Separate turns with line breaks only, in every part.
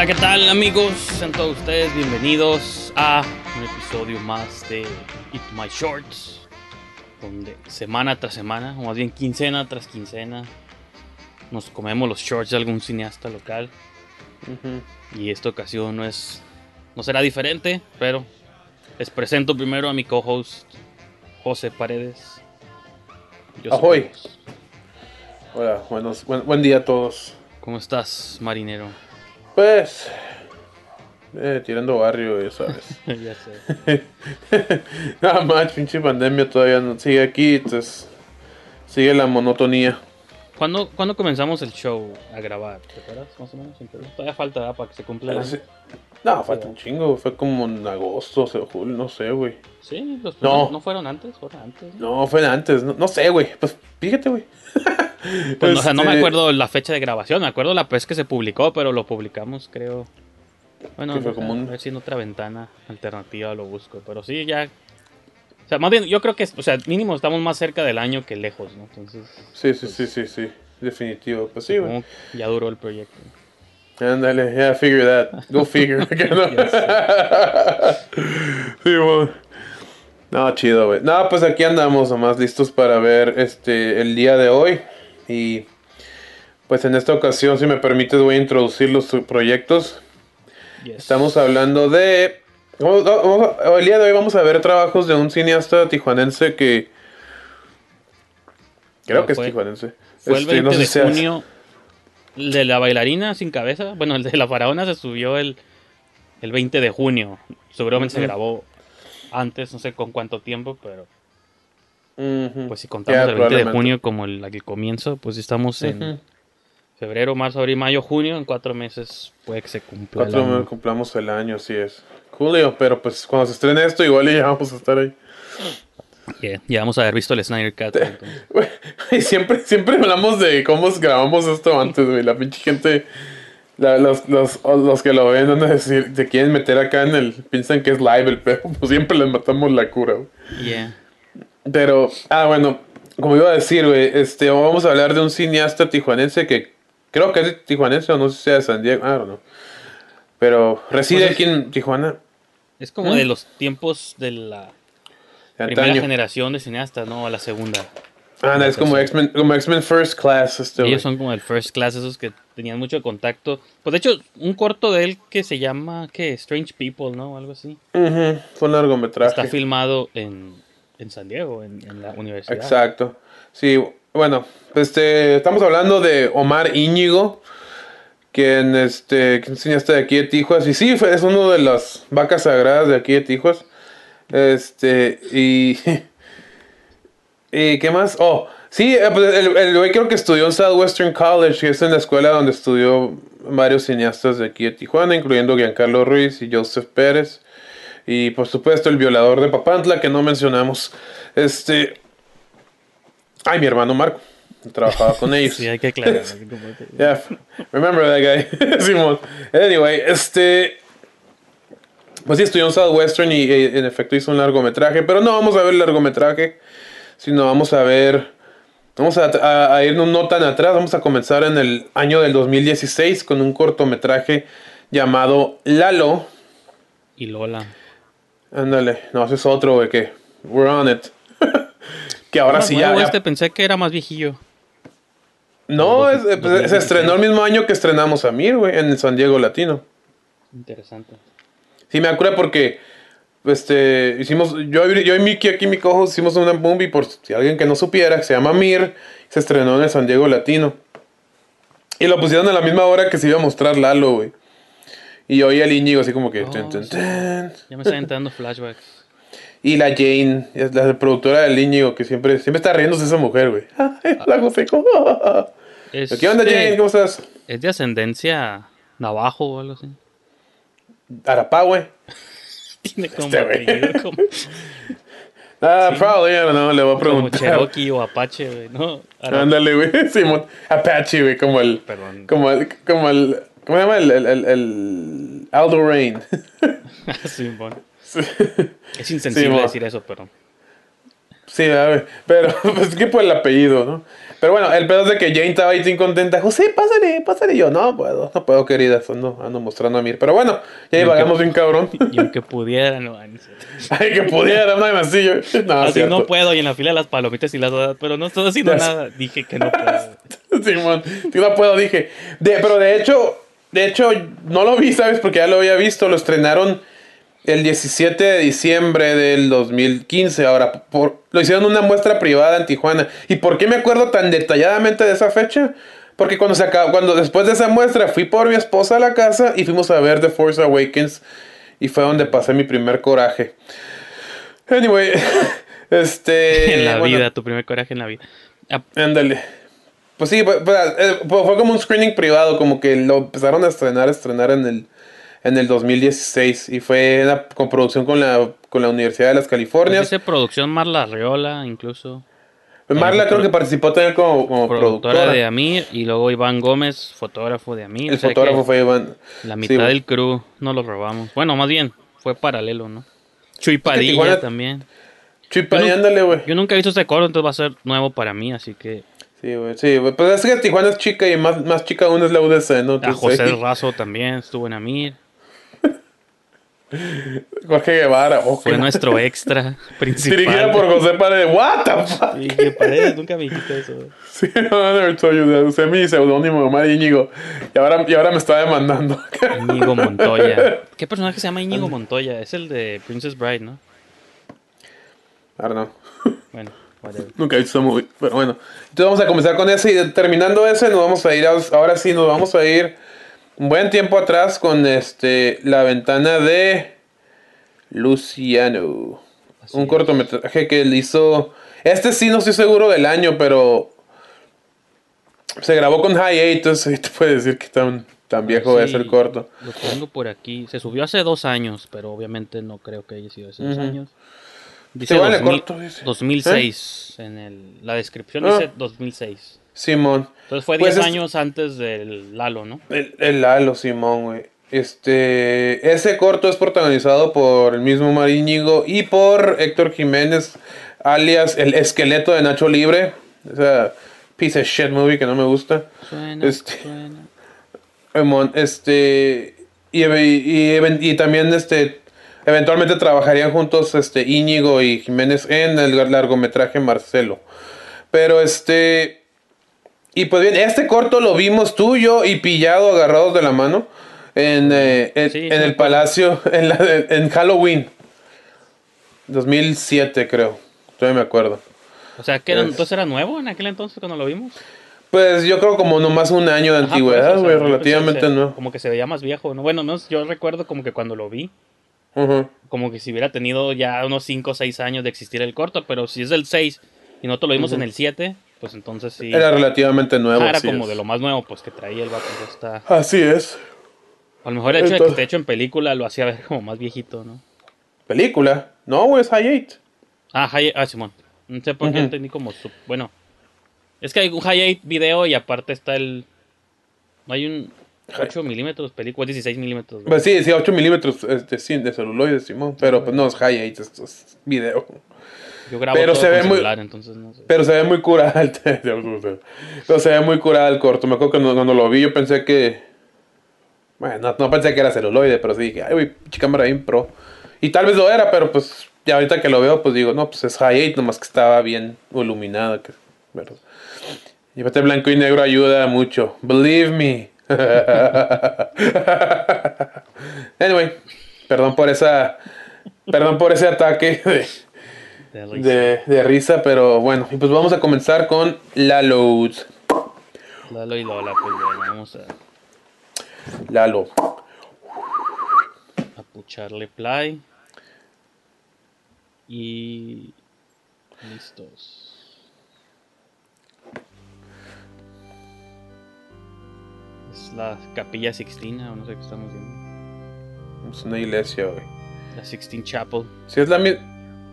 Hola, ¿qué tal amigos? Sean todos ustedes bienvenidos a un episodio más de Eat My Shorts, donde semana tras semana, o más bien quincena tras quincena, nos comemos los shorts de algún cineasta local. Y esta ocasión no es, no será diferente, pero les presento primero a mi co-host José Paredes. Yo
Ahoy. Hola, buenos, buen, buen día a todos.
¿Cómo estás, marinero?
Pues, eh, tirando barrio, ya sabes.
ya sé.
Nada más, pinche pandemia todavía no sigue aquí, entonces sigue la monotonía.
¿Cuándo, ¿Cuándo comenzamos el show a grabar? ¿Te acuerdas? Más o menos. Todavía falta ¿verdad? para que se cumpla el año.
Sí. No, falta un chingo, fue como en agosto, o sea, julio, no sé, güey.
Sí, los
No.
no fueron antes, fueron antes. ¿no?
No, fue antes, no, no sé, güey. Pues fíjate, güey.
Pues, o sea, no me
Este,
acuerdo la fecha de grabación, me acuerdo la vez que se publicó, pero lo publicamos, creo. Bueno,
fue
no sé,
como un-
a ver si en otra ventana alternativa lo busco, pero sí, ya. O sea, más bien, yo creo que, o sea, mínimo estamos más cerca del año que lejos, ¿no? Entonces,
Sí, sí, sí, sí, sí. Definitivo. Pues sí,
que ya duró el proyecto.
Ándale, yeah, figure that. Go figure. No. sí, güey. No, chido, güey. No, pues aquí andamos nomás listos para ver este el día de hoy. Y pues en esta ocasión, si me permites, voy a introducir los proyectos.
Yes.
Estamos hablando de. vamos- vamos a- el día de hoy vamos a ver trabajos de un cineasta tijuanense que. Creo
No,
que es tijuanense.
Fue el
Este,
20
no sé
de
si
junio. El de la bailarina sin cabeza. Bueno, el de la faraona se subió el, el 20 de junio. Seguramente se
Ujú.
grabó antes, no sé con cuánto tiempo, pero Pues si contamos el 20 de junio como el, el comienzo, pues estamos en febrero, marzo, abril, mayo, junio. En cuatro meses puede que se cumpla.
Cuatro meses cumplamos el año, así es. Julio, pero pues cuando se estrene esto, igual ya vamos a estar ahí.
Yeah, ya vamos a haber visto el Snyder Cut. entonces.
Güey, y siempre, siempre hablamos de cómo grabamos esto antes, güey. La pinche gente, la- los, los, los que lo ven, van a decir, se quieren meter acá en el. Piensan que es live el pedo, pues siempre les matamos la cura, güey.
Yeah.
Pero, ah, bueno, como iba a decir, güey, este, vamos a hablar de un cineasta tijuanense que creo que es de tijuanense o no sé si sea de San Diego, know. Pero reside
Pues es-
aquí en Tijuana.
Es como
¿Mm?
de los tiempos de la
de
primera generación de cineastas, ¿no? A la segunda.
Ah, no, es como X-Men, como X-Men First Class, este.
Ellos son como el first class, esos que tenían mucho contacto. Pues de hecho, un corto de él que se llama, ¿qué? Strange People, ¿no? Algo así.
Ujú, Fue un largometraje.
Está filmado en, en San Diego, en, la universidad.
Exacto. Sí, bueno, este, estamos hablando de Omar Íñigo, quien, este, que cineasta de aquí de Tijuas. Y sí, es uno de las vacas sagradas de aquí de Tijuas. Este, y... ¿Y qué más? Oh, sí, eh, pues, el el güey creo que estudió en Southwestern College, que es en la escuela donde estudió varios cineastas de aquí de Tijuana, incluyendo Giancarlo Ruiz y Joseph Pérez. Y por supuesto el violador de Papantla, que no mencionamos. Este... Ay, mi hermano Marco. Trabajaba con ellos.
Sí, hay que aclarar.
Yeah, remember that guy. Simón. Anyway, este. Pues sí, estudió en Southwestern y en efecto hizo un largometraje. Pero no vamos a ver el largometraje, sino vamos a ver. Vamos a, a- a irnos no tan atrás. Vamos a comenzar en el año del 2016 con un cortometraje llamado Lalo.
Y Lola.
Ándale, no, ese es otro, güey, que. We're on it. que ahora
Más
sí ya. ya-
Este pensé que era más viejillo.
No, es- pues,
2016.
se estrenó el mismo año que estrenamos a Mir, güey, en el San Diego Latino.
Interesante.
Sí, me acuerdo porque este hicimos yo, yo y Miki aquí mi cojo hicimos una movie por si alguien que no supiera que se llama Mir se estrenó en el San Diego Latino y lo pusieron a la misma hora que se iba a mostrar Lalo güey Y oí al Íñigo así como que.
Oh,
tun, tun,
sí.
tun.
Ya me están entrando flashbacks.
Y la Jane, la productora del Íñigo, que siempre, siempre está riéndose esa mujer, güey. La José, ¿cómo?
Es
¿Qué onda,
de-
Jane? ¿Cómo estás?
Es de ascendencia navajo o algo así.
Arapá, güey.
Tiene como
Este
apellido como,
Ah, probably, I don't know, le voy a
como
preguntar.
Cherokee o Apache, güey, ¿no?
Ándale, güey. Simón. Apache, güey, como el.
Perdón.
Como el. Como el. ¿Cómo se llama? El. El. el, el Aldo Rain.
Sí, bueno. Es insensible
Sí, mo.
decir eso, pero.
sí, a ver. Pero, pues es que por el apellido, ¿no? Pero bueno, el pedo es de que Jane estaba ahí sin contenta. José, pásale, pásale. Y yo, no puedo, no puedo, querida. Ando, ando mostrando a mí. Pero bueno, ya divagamos bien cabrón.
Y aunque pudiera, no. ay,
que pudiera, no, así yo. No,
Así no puedo, y en la fila de las palomitas y las pero no estoy haciendo nada. Dije que no puedo.
Simón, sí, no puedo, dije. De, pero de hecho, de hecho, no lo vi, ¿sabes? Porque ya lo había visto. Lo estrenaron el 17 de diciembre del 2015. Ahora, por, lo hicieron una muestra privada en Tijuana. ¿Y por qué me acuerdo tan detalladamente de esa fecha? Porque cuando se acabó, cuando después de esa muestra fui por mi esposa a la casa y fuimos a ver The Force Awakens. Y fue donde pasé mi primer coraje. Anyway, este.
en la
bueno,
vida, tu primer coraje en la vida. Ah,
Ándale. Pues sí, pues, pues, eh, fue fue como un screening privado, como que lo empezaron a estrenar, a estrenar en el, en el 2016 y fue una coproducción con la, con la Universidad de las
pues
Californias.
dice producción Marla Riola, incluso.
Marla creo que participó también como, como
Productora,
productora.
de Amir. Y luego Iván Gómez, fotógrafo de Amir.
el
o sea
fotógrafo fue Iván.
La mitad del crew no lo robamos. Bueno, más bien, fue paralelo, ¿no? Chuy Padilla
Tijuana-
también. Yo no-
ándale, güey.
Yo nunca he visto ese coro, entonces va a ser nuevo para mí, así que.
Sí, güey. Sí, güey. Pues es que Tijuana es chica y más, más chica aún es la UDC, ¿no?
A
Entonces,
José Razo también estuvo en Amir.
Jorge Guevara. oh,
Fue nuestro extra principal.
Dirigida por José Paredes. What the fuck?
Sí, que Paredes, nunca me dijiste eso.
Sí, no, never told you. Usé mi seudónimo, Omar Íñigo. Y ahora, y ahora me está demandando.
Íñigo Montoya. ¿Qué personaje se llama Íñigo Montoya? Es el de Princess Bride, ¿no?
I don't know.
Bueno, whatever.
Nunca he visto esa movie. Pero bueno. Entonces vamos a comenzar con ese. Y terminando ese, nos vamos a ir. a- ahora sí, nos vamos a ir un buen tiempo atrás con este la ventana de Luciano.
Así
un
es.
cortometraje que él hizo. Este sí no estoy seguro del año, pero se grabó con High 8, entonces ahí te puede decir que tan, tan viejo
Sí,
es el corto.
Lo tengo por aquí. Se subió hace dos años, pero obviamente no creo que haya sido hace dos años. Dice
Igual el
2000
corto dice.
2006. En el, la descripción
Ah.
dice 2006.
Simón.
Entonces fue
Pues
10
es-
años antes del Lalo, ¿no?
El, el Lalo Simón, güey. Este, ese corto es protagonizado por el mismo Maríñigo y por Héctor Jiménez, alias el esqueleto de Nacho Libre. Esa piece of shit movie que no me gusta.
Suena,
Este-
suena.
Este, y, y, y- y también, este, eventualmente trabajarían juntos, este, Íñigo y Jiménez en el largometraje Marcelo. Pero, este, y pues bien, este corto lo vimos tú, yo y Pillado agarrados de la mano en, eh, en,
Sí,
el. Palacio, en, la, en Halloween. 2007 creo, todavía me acuerdo.
O sea, que entonces era nuevo en aquel entonces cuando lo vimos.
Pues yo creo como nomás un año de
Ajá,
antigüedad, güey, relativamente
se-
nuevo.
Como que se veía más viejo, ¿no? Bueno, menos yo recuerdo como que cuando lo vi, Como que si hubiera tenido ya unos 5 o 6 años de existir el corto, pero si es del 6 y nosotros lo vimos en el 7, pues entonces sí.
Era relativamente nuevo.
Ah, era como
es.
de lo más nuevo, pues que traía el vato. está.
Así es.
A lo mejor el hecho de que esté hecho en película lo hacía ver como más viejito, ¿no?
¿Película? No, güey, es High Eight.
Ah, High ah, Simón. No sé por qué
Ujú.
entendí como su- Bueno, es que hay un High 8 video y aparte está el. No hay un 8 milímetros, película, 16 milímetros.
Pues sí, sí, 8 milímetros este, sí, de celuloide, Simón. Pero pues no es High Eight, esto es video.
Yo grabo
pero
todo
se
con
ve muy-
celular, entonces no sé.
Pero se ve muy curada el se ve muy curada el corto. Me acuerdo que cuando, cuando lo vi yo pensé que... Bueno, no, no pensé que era celuloide, pero sí dije, ay, güey, cámara bien pro. Y tal vez lo era, pero pues ya ahorita que lo veo, pues digo, no, pues es High Eight, nomás que estaba bien iluminada. Que, pero... Y blanco y negro ayuda mucho. Believe me. anyway, perdón por esa... Perdón por ese ataque de,
De risa.
de, risa, pero bueno, y pues vamos a comenzar con Lalo.
Lalo y Lola, pues bueno, vamos a.
Lalo.
echarle play. Y. Listos. Es la Capilla Sixtina, o no sé qué estamos viendo.
Es una iglesia, güey.
La Sixteen Chapel.
Si es la misma.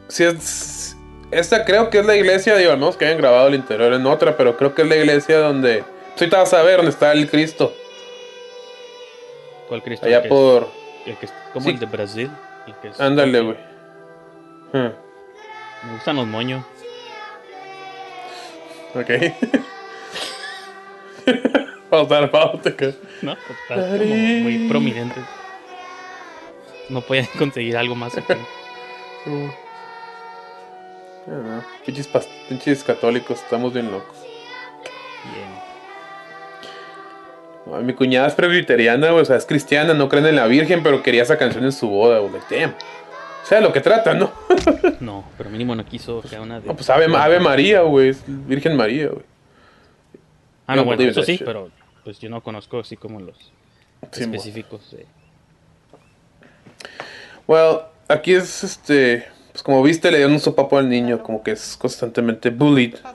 Si es. Esta creo que es la iglesia, digo, al menos que hayan grabado el interior en otra, pero creo que es la iglesia donde. Tú ahorita vas a ver dónde está el Cristo.
¿Cuál Cristo?
Allá
El
por.
el que es como
sí.
el de Brasil.
Ándale, güey. Hmm,
Me gustan los moños.
Ok. Vamos a dar pauta, acá.
¿No? Está como muy prominente. No podían conseguir algo más aquí.
Uh. No. Pinches, católicos, estamos bien locos.
Bien.
Mi cuñada es presbiteriana, o sea, es cristiana, no creen en la Virgen, pero quería esa canción en su boda, güey. damn. O sea, lo que trata, ¿no?
No, pero mínimo no quiso que una de.
No, pues Ave, Ave María, güey. Virgen María, güey.
Ah, no,
no,
bueno, eso sí, pero pues yo no conozco así como los
Sí,
específicos. de-
Well, aquí es este. Pues como viste, le dieron un sopapo al niño, como que es constantemente bullied.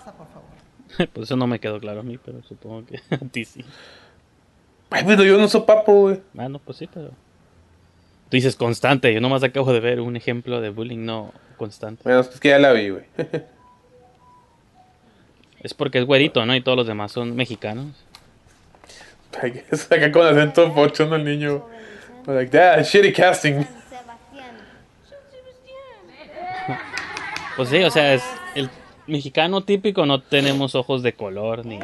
Pues eso no me quedó claro a mí, pero supongo que a ti sí.
Ay, pero yo un sopapo, güey.
Ah, no, pues sí, pero. Tú dices constante, yo nomás acabo de ver un ejemplo de bullying no constante.
Bueno, es que ya la vi, güey.
Es porque es güerito, ¿no? Y todos los demás son mexicanos.
Ay, Es acá con acento pocho, ¿no? El niño. Like, that, shitty casting.
Sebastián.
Pues sí, o sea, es el mexicano típico, no tenemos ojos de color ni,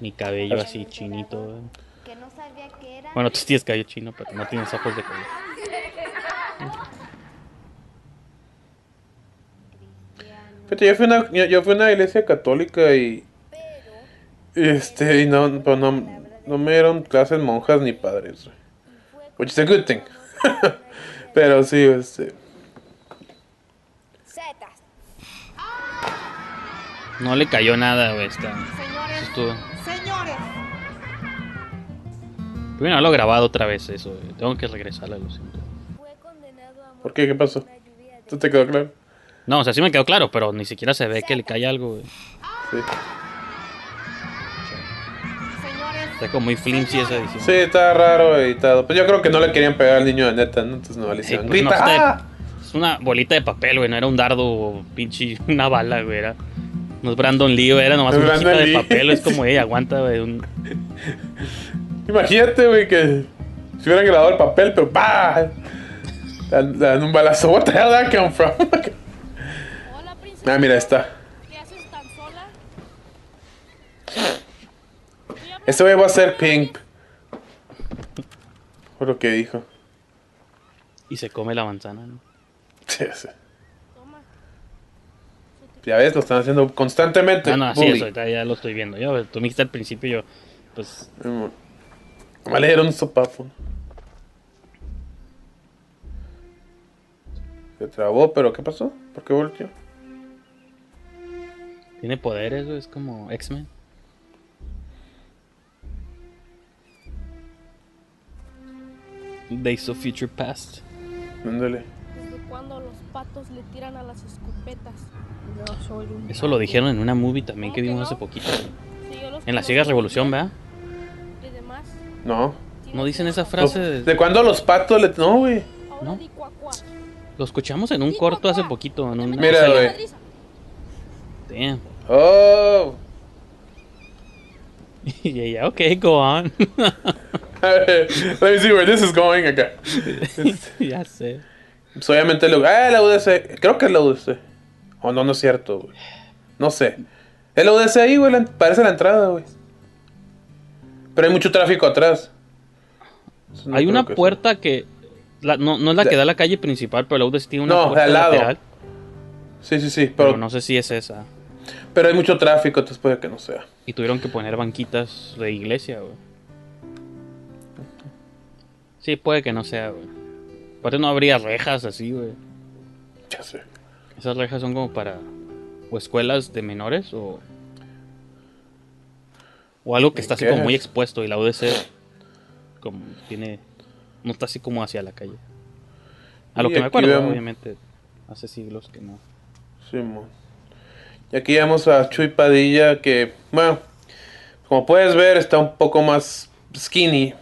ni cabello así chinito.
Que no sabía que era.
Bueno, tú tienes cabello chino, pero no tienes ojos de color.
Fíjate, yo fui a una, yo, yo fui a una iglesia católica y. Este, y no, pero no, no me dieron clases monjas ni padres, güey. Which is a good thing. pero sí, este.
Zetas.
No le cayó nada, güey. Está.
Señores,
Estuvo.
señores,
Primero lo he grabado otra vez eso. güey. Tengo que regresarle, lo siento.
¿Por qué? ¿Qué pasó? ¿Tú te quedó claro?
No, o sea, sí me quedó claro, pero ni siquiera se ve que le cae algo, güey.
Sí.
Está como muy flimsy esa edición.
Sí, está raro editado. Pues yo creo que no le querían pegar al niño de neta, ¿no? Entonces no le hicieron.
pues, no,
¡Grita!
está-
¡Ah!
Es una bolita de papel, güey. No era un dardo o pinche una bala, güey. Era. No es Brandon Lee, güey. Era nomás una
Brandon
de papel. Es como, ey, aguanta, güey. un-
Imagínate, güey, que si hubieran grabado el papel, pero. Le dan, dan un balazo. What the hell that come from?
hola princesa.
ah, mira, está.
¿Qué haces tan sola?
Este güey va a ser Pink. Por lo que dijo.
Y se come la manzana, ¿no?
Sí, sí. Ya ves, lo están haciendo constantemente.
Ah, no, sí,
bully.
eso ya lo estoy viendo. Yo, tú me dijiste al principio, yo, pues.
Me le dieron un sopapo. Se trabó, pero ¿qué pasó? ¿Por qué volteó?
tiene poderes. Es como X-Men. Days of Future Past.
Ándale.
¿Desde cuándo los patos le tiran a las escopetas? Yo soy un
Eso lo dijeron en una movie también que vimos hace poquito.
Sí,
En la Ciega Revolución. ¿verdad?
Y demás,
No.
¿No dicen esa frase? de-
¿De cuándo los patos le.? No, güey.
ahora
¿No? Lo escuchamos en un corto hace poquito. En una
Mira, güey.
Damn.
Oh.
Y ella, ok, go on.
Let me see where this is going acá.
ya sé.
Pues obviamente lo. Ah, la UDC. Creo que es la UDC. O no, no es cierto, güey. No sé. Es la UDC ahí, güey. la- Parece la entrada, güey. Pero hay mucho tráfico atrás. No
Hay una
que
puerta que. la- no, no es la que da a la calle principal, pero la UDS tiene una
No,
puerta
al lado.
lateral.
Sí, sí, sí.
Pero,
Pero,
no sé si es esa.
pero hay mucho tráfico, entonces puede que no sea.
Y tuvieron que poner banquitas de iglesia, güey. Sí, puede que no sea, güey. Aparte no habría rejas así, güey.
Ya sé.
Esas rejas son como para. O escuelas de menores o. O algo que está así
¿Qué
como muy
es?
expuesto y la UDC. Como tiene. no está así como hacia la calle. A lo
Y
que me acuerdo,
vemos-
obviamente, hace siglos que no.
Simón. Y aquí vemos a Chuy Padilla que, bueno, como puedes ver, está un poco más skinny.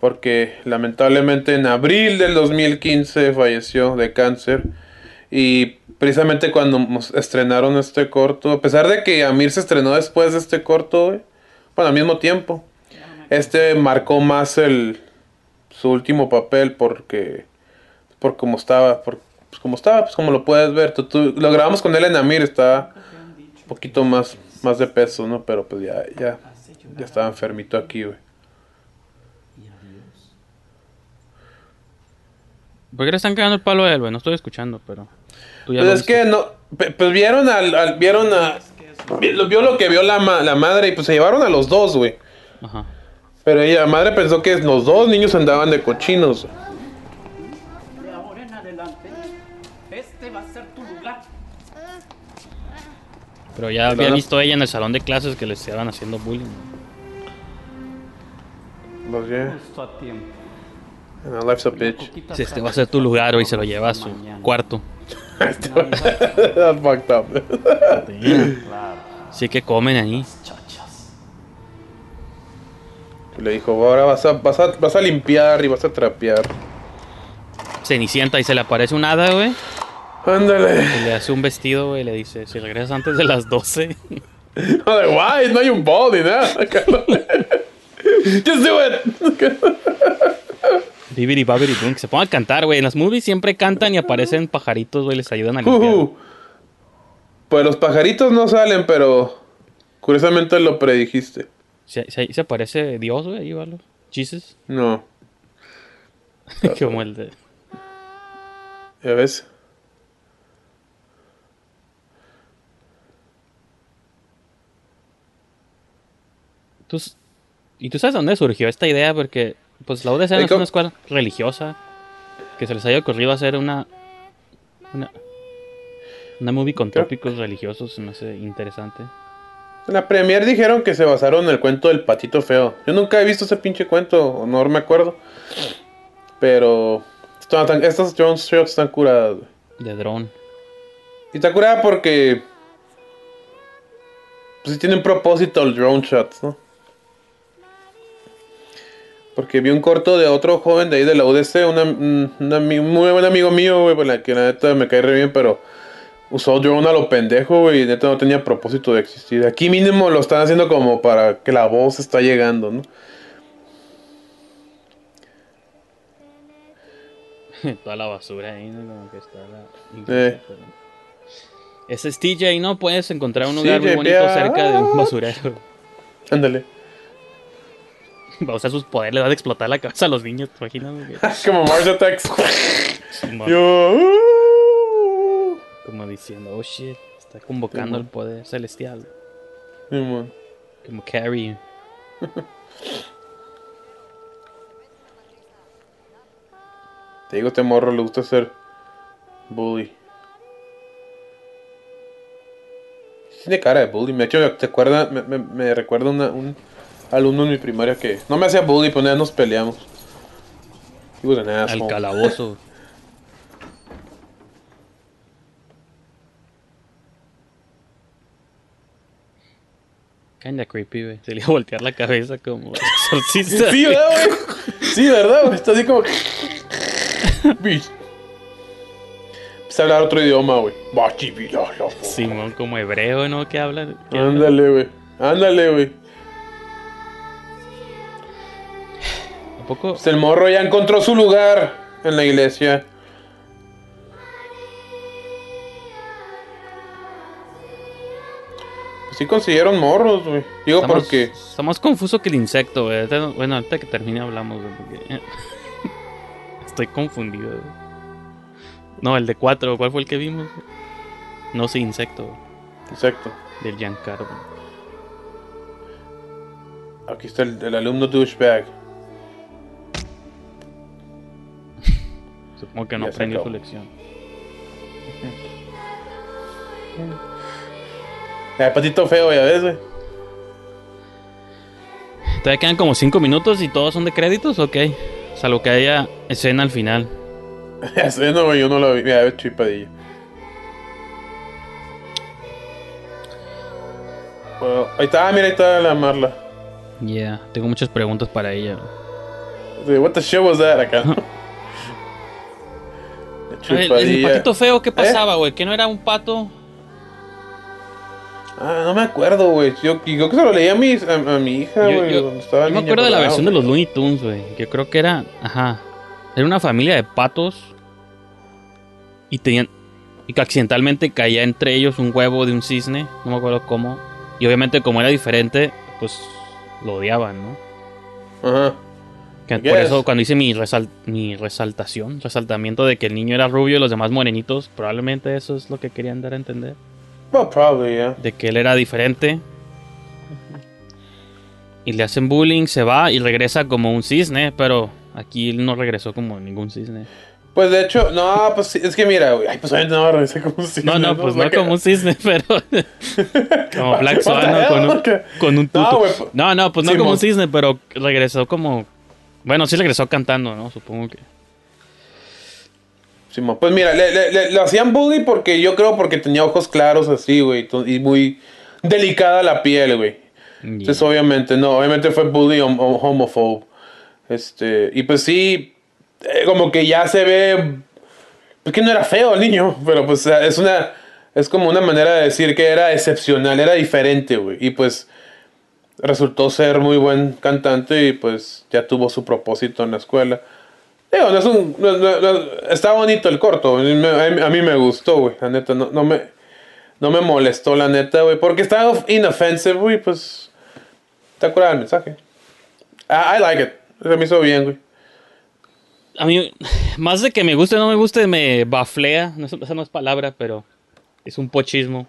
Porque lamentablemente en abril del 2015 falleció de cáncer. Y precisamente cuando estrenaron este corto, a pesar de que Amir se estrenó después de este corto, bueno, al mismo tiempo, este marcó más el su último papel porque por como estaba, pues como estaba, pues como lo puedes ver, tú, tú- lo grabamos con él en Amir, está un poquito más más de peso, ¿no? Pero pues ya ya ya estaba enfermito aquí, güey.
¿Por qué le están cagando el palo a él, güey? No estoy escuchando, pero.
Pues es
viste.
que no, pues vieron al, al- vieron a vio lo que vio la, ma- la madre y pues se llevaron a los dos, güey.
Ajá.
Pero ella, la madre pensó que los dos niños andaban de cochinos.
De ahora en adelante, este va a ser tu lugar.
Pero ya había visto ella en el salón de clases que le estaban haciendo bullying.
Pues yeah,
Justo a tiempo.
No, life's a bitch.
Si este va a ser tu lugar, güey, se lo lleva a su cuarto.
That's fucked up.
Sí que comen ahí.
Le dijo, ahora vas a, vas a, vas a limpiar y vas a trapear.
Cenicienta y se le aparece un hada, güey.
Ándale.
Y le hace un vestido, güey. y Le dice: Si regresas antes de las 12.
Like, why? No hay un ni nada. Just do it.
Bibidi babidi boom. Que se pongan a cantar, güey. En las movies siempre cantan y aparecen pajaritos, güey. Les ayudan a limpiar.
Ujú. Pues los pajaritos no salen, pero curiosamente lo predijiste.
¿Se, se, se aparece Dios, güey? Ahí, ¿vale? Jesus.
No,
Como el de.
ya ves.
¿Tú, ¿Y tú sabes dónde surgió esta idea? Porque, pues, la UDC no es una escuela religiosa. Que se les haya ocurrido hacer una. Una, una movie con tópicos religiosos. Me hace interesante.
En la premier dijeron que se basaron en el cuento del patito feo. Yo nunca he visto ese pinche cuento, o no me acuerdo. Pero están estas Jones Shots están curadas.
De drone.
Y está curada porque pues sí tiene un propósito el drone shots, ¿no? Porque vi un corto de otro joven de ahí de la UDC, una- un, un muy buen amigo mío, güey, pues, la que la neta me cae re bien, pero usó drone a lo pendejo, güey, y neta no tenía propósito de existir. Aquí mínimo lo están haciendo como para que la voz está llegando, ¿no?
Toda la basura ahí, ¿no? Como que está la...
Eh.
Ese es TJ, ¿no? Puedes encontrar un lugar muy bonito cerca de un basurero.
Ándale.
Va a usar sus poderes, le va a explotar la cabeza a los niños, ¿te imaginas?
como Mars Attacks.
Como,
Yo, uh.
como diciendo, oh shit, está convocando
Sí,
al poder celestial.
Simón.
Como Carrie.
Te digo, este morro le gusta ser bully. Tiene cara de bully. De hecho, ¿te acuerdas? Me, me- me recuerda una- un alumno en mi primaria que no me hacía bully, pero vez nos peleamos. He was an
Al calabozo. Kinda creepy, güey. Se le iba a voltear la cabeza como exorcista.
Sí, ¿verdad, güey? Sí, ¿verdad, güey? Está así como... Bitch. Empieza a hablar otro idioma, güey.
Simón, como hebreo, ¿no? ¿Qué habla? ¿Qué habla?
Ándale, güey. Ándale, güey. Pues el morro ya encontró su lugar en la iglesia. Pues sí consiguieron morros, güey. Digo porque...
Está más confuso que el insecto, güey. Bueno, ahorita que termine hablamos, güey. Estoy confundido, güey. No, el de cuatro. ¿Cuál fue el que vimos? No, sí, insecto. güey.
Exacto.
Del Giancarlo.
Aquí está el, el alumno douchebag.
Supongo que no aprendió su lección.
El patito feo, ya ves, güey.
Todavía quedan como cinco minutos y todos son de créditos, ok. Salvo que haya escena al final.
No, güey, yo no lo vi. Mira, ve chipadilla. Bueno, ahí está, ah, mira, ahí está la Marla.
Yeah, tengo muchas preguntas para ella.
What the shit was that acá?
Ver, el patito feo, ¿qué pasaba, güey? ¿Que no era un pato?
Ah, no me acuerdo, güey. Yo, y creo que se lo leí a mi, a, a mi hija,
Yo,
güey.
yo-
estaba
yo me acuerdo de la versión de los Looney Tunes, güey. Yo creo que era, ajá, era una familia de patos y tenían y que accidentalmente caía entre ellos un huevo de un cisne, no me acuerdo cómo. Y obviamente como era diferente, pues lo odiaban, ¿no?
Ajá.
Que por eso cuando hice mi, resal- mi resaltación, resaltamiento de que el niño era rubio y los demás morenitos, probablemente eso es lo que querían dar a entender.
Well, probably, yeah.
de que él era diferente. Y le hacen bullying, se va y regresa como un cisne, pero aquí él no regresó como ningún cisne.
Pues de hecho, no, pues es que mira. Ay, pues obviamente no regresé como un cisne,
No, no, pues no como un cisne, pero como Black Swan con un, con un
No,
No, no, pues no como un cisne, pero regresó como... Bueno, sí regresó cantando, ¿no? Supongo que...
Simón, Pues mira, le, le- le- lo hacían bully porque yo creo porque tenía ojos claros así, güey. Y muy delicada la piel, güey. Entonces, obviamente, no, obviamente fue bully hom- hom- homophobe. Este, y pues sí, eh, como que ya se ve. Es que no era feo el niño, pero pues es una. Es como una manera de decir que era excepcional, era diferente, güey. Y pues resultó ser muy buen cantante y pues ya tuvo su propósito en la escuela. Está bonito el corto, a mí me, gustó, güey, la neta, no, me, no me molestó, la neta, güey, porque está inoffensive, güey, pues está curado el mensaje. I, like it, se me hizo bien, güey.
A mí, más de que me guste o no me guste, me baflea. Esa no es palabra, pero es un pochismo.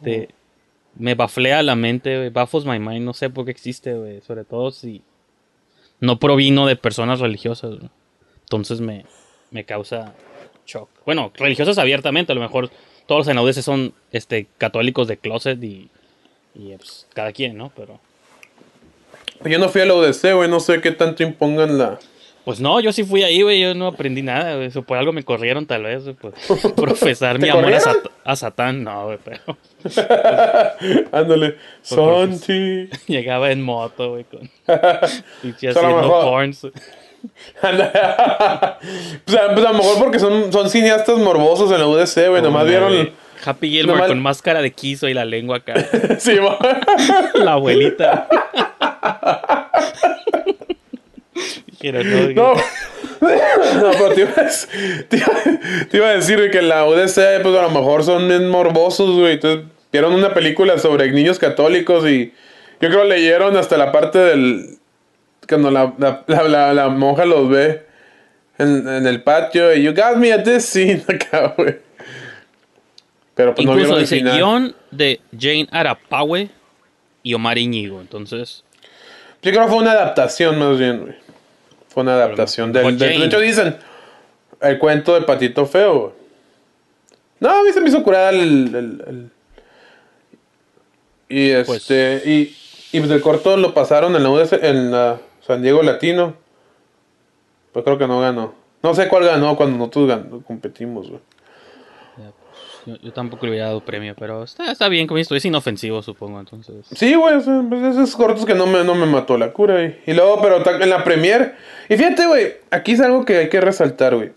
De, me baflea la mente, güey. Baffles my mind. No sé por qué existe, güey. Sobre todo si no provino de personas religiosas, güey. Entonces me, me causa shock. Bueno, religiosas abiertamente. A lo mejor todos los enaudeces son este, católicos de closet y, y pues, cada quien, ¿no? Pero...
Yo no fui a la UDC, güey, no sé qué tanto impongan la...
Pues no, yo sí fui ahí, güey, yo no aprendí nada, güey. Eso Por algo me corrieron tal vez, por profesar
¿Te
mi amor a? Sat- a Satán. No, güey, pero
Ándale, Santi.
llegaba en moto, güey, con... y haciendo porns.
Pues, a, pues a lo mejor porque son, son cineastas morbosos en la UDC, güey, nomás vieron...
Happy Gilmore
nomás-
con máscara de quiso y la lengua acá.
Sí,
la abuelita. Dijeron, no,
No, no, pero te iba, a, te, iba, te iba a decir güey, que en la UDC, pues a lo mejor son bien morbosos, güey. Entonces, vieron una película sobre niños católicos y yo creo leyeron hasta la parte del. Cuando la, la, la, la- la monja los ve en, en el patio y you got me at this scene acá, güey. Pero pues no
Incluso
el
dice
final.
guion de Jane Arapawe y Omar Iñigo. Entonces,
Yo creo que fue una adaptación más bien, güey. Fue una adaptación del, del-. De hecho dicen el cuento de Patito Feo. No, a mí se me hizo curar el... el- el- Y
Pues-
este... Y, y pues el corto lo pasaron en la, UDC en la San Diego Latino. Pues creo que no ganó. No sé cuál ganó cuando nosotros gan- competimos, güey.
Yo, tampoco le hubiera dado premio, pero está, bien, como esto es inofensivo, supongo, entonces.
Sí, güey, pues esos cortos que no me, no me mató la cura, y, y luego, pero en la premier. Y fíjate, güey, aquí es algo que hay que resaltar, güey.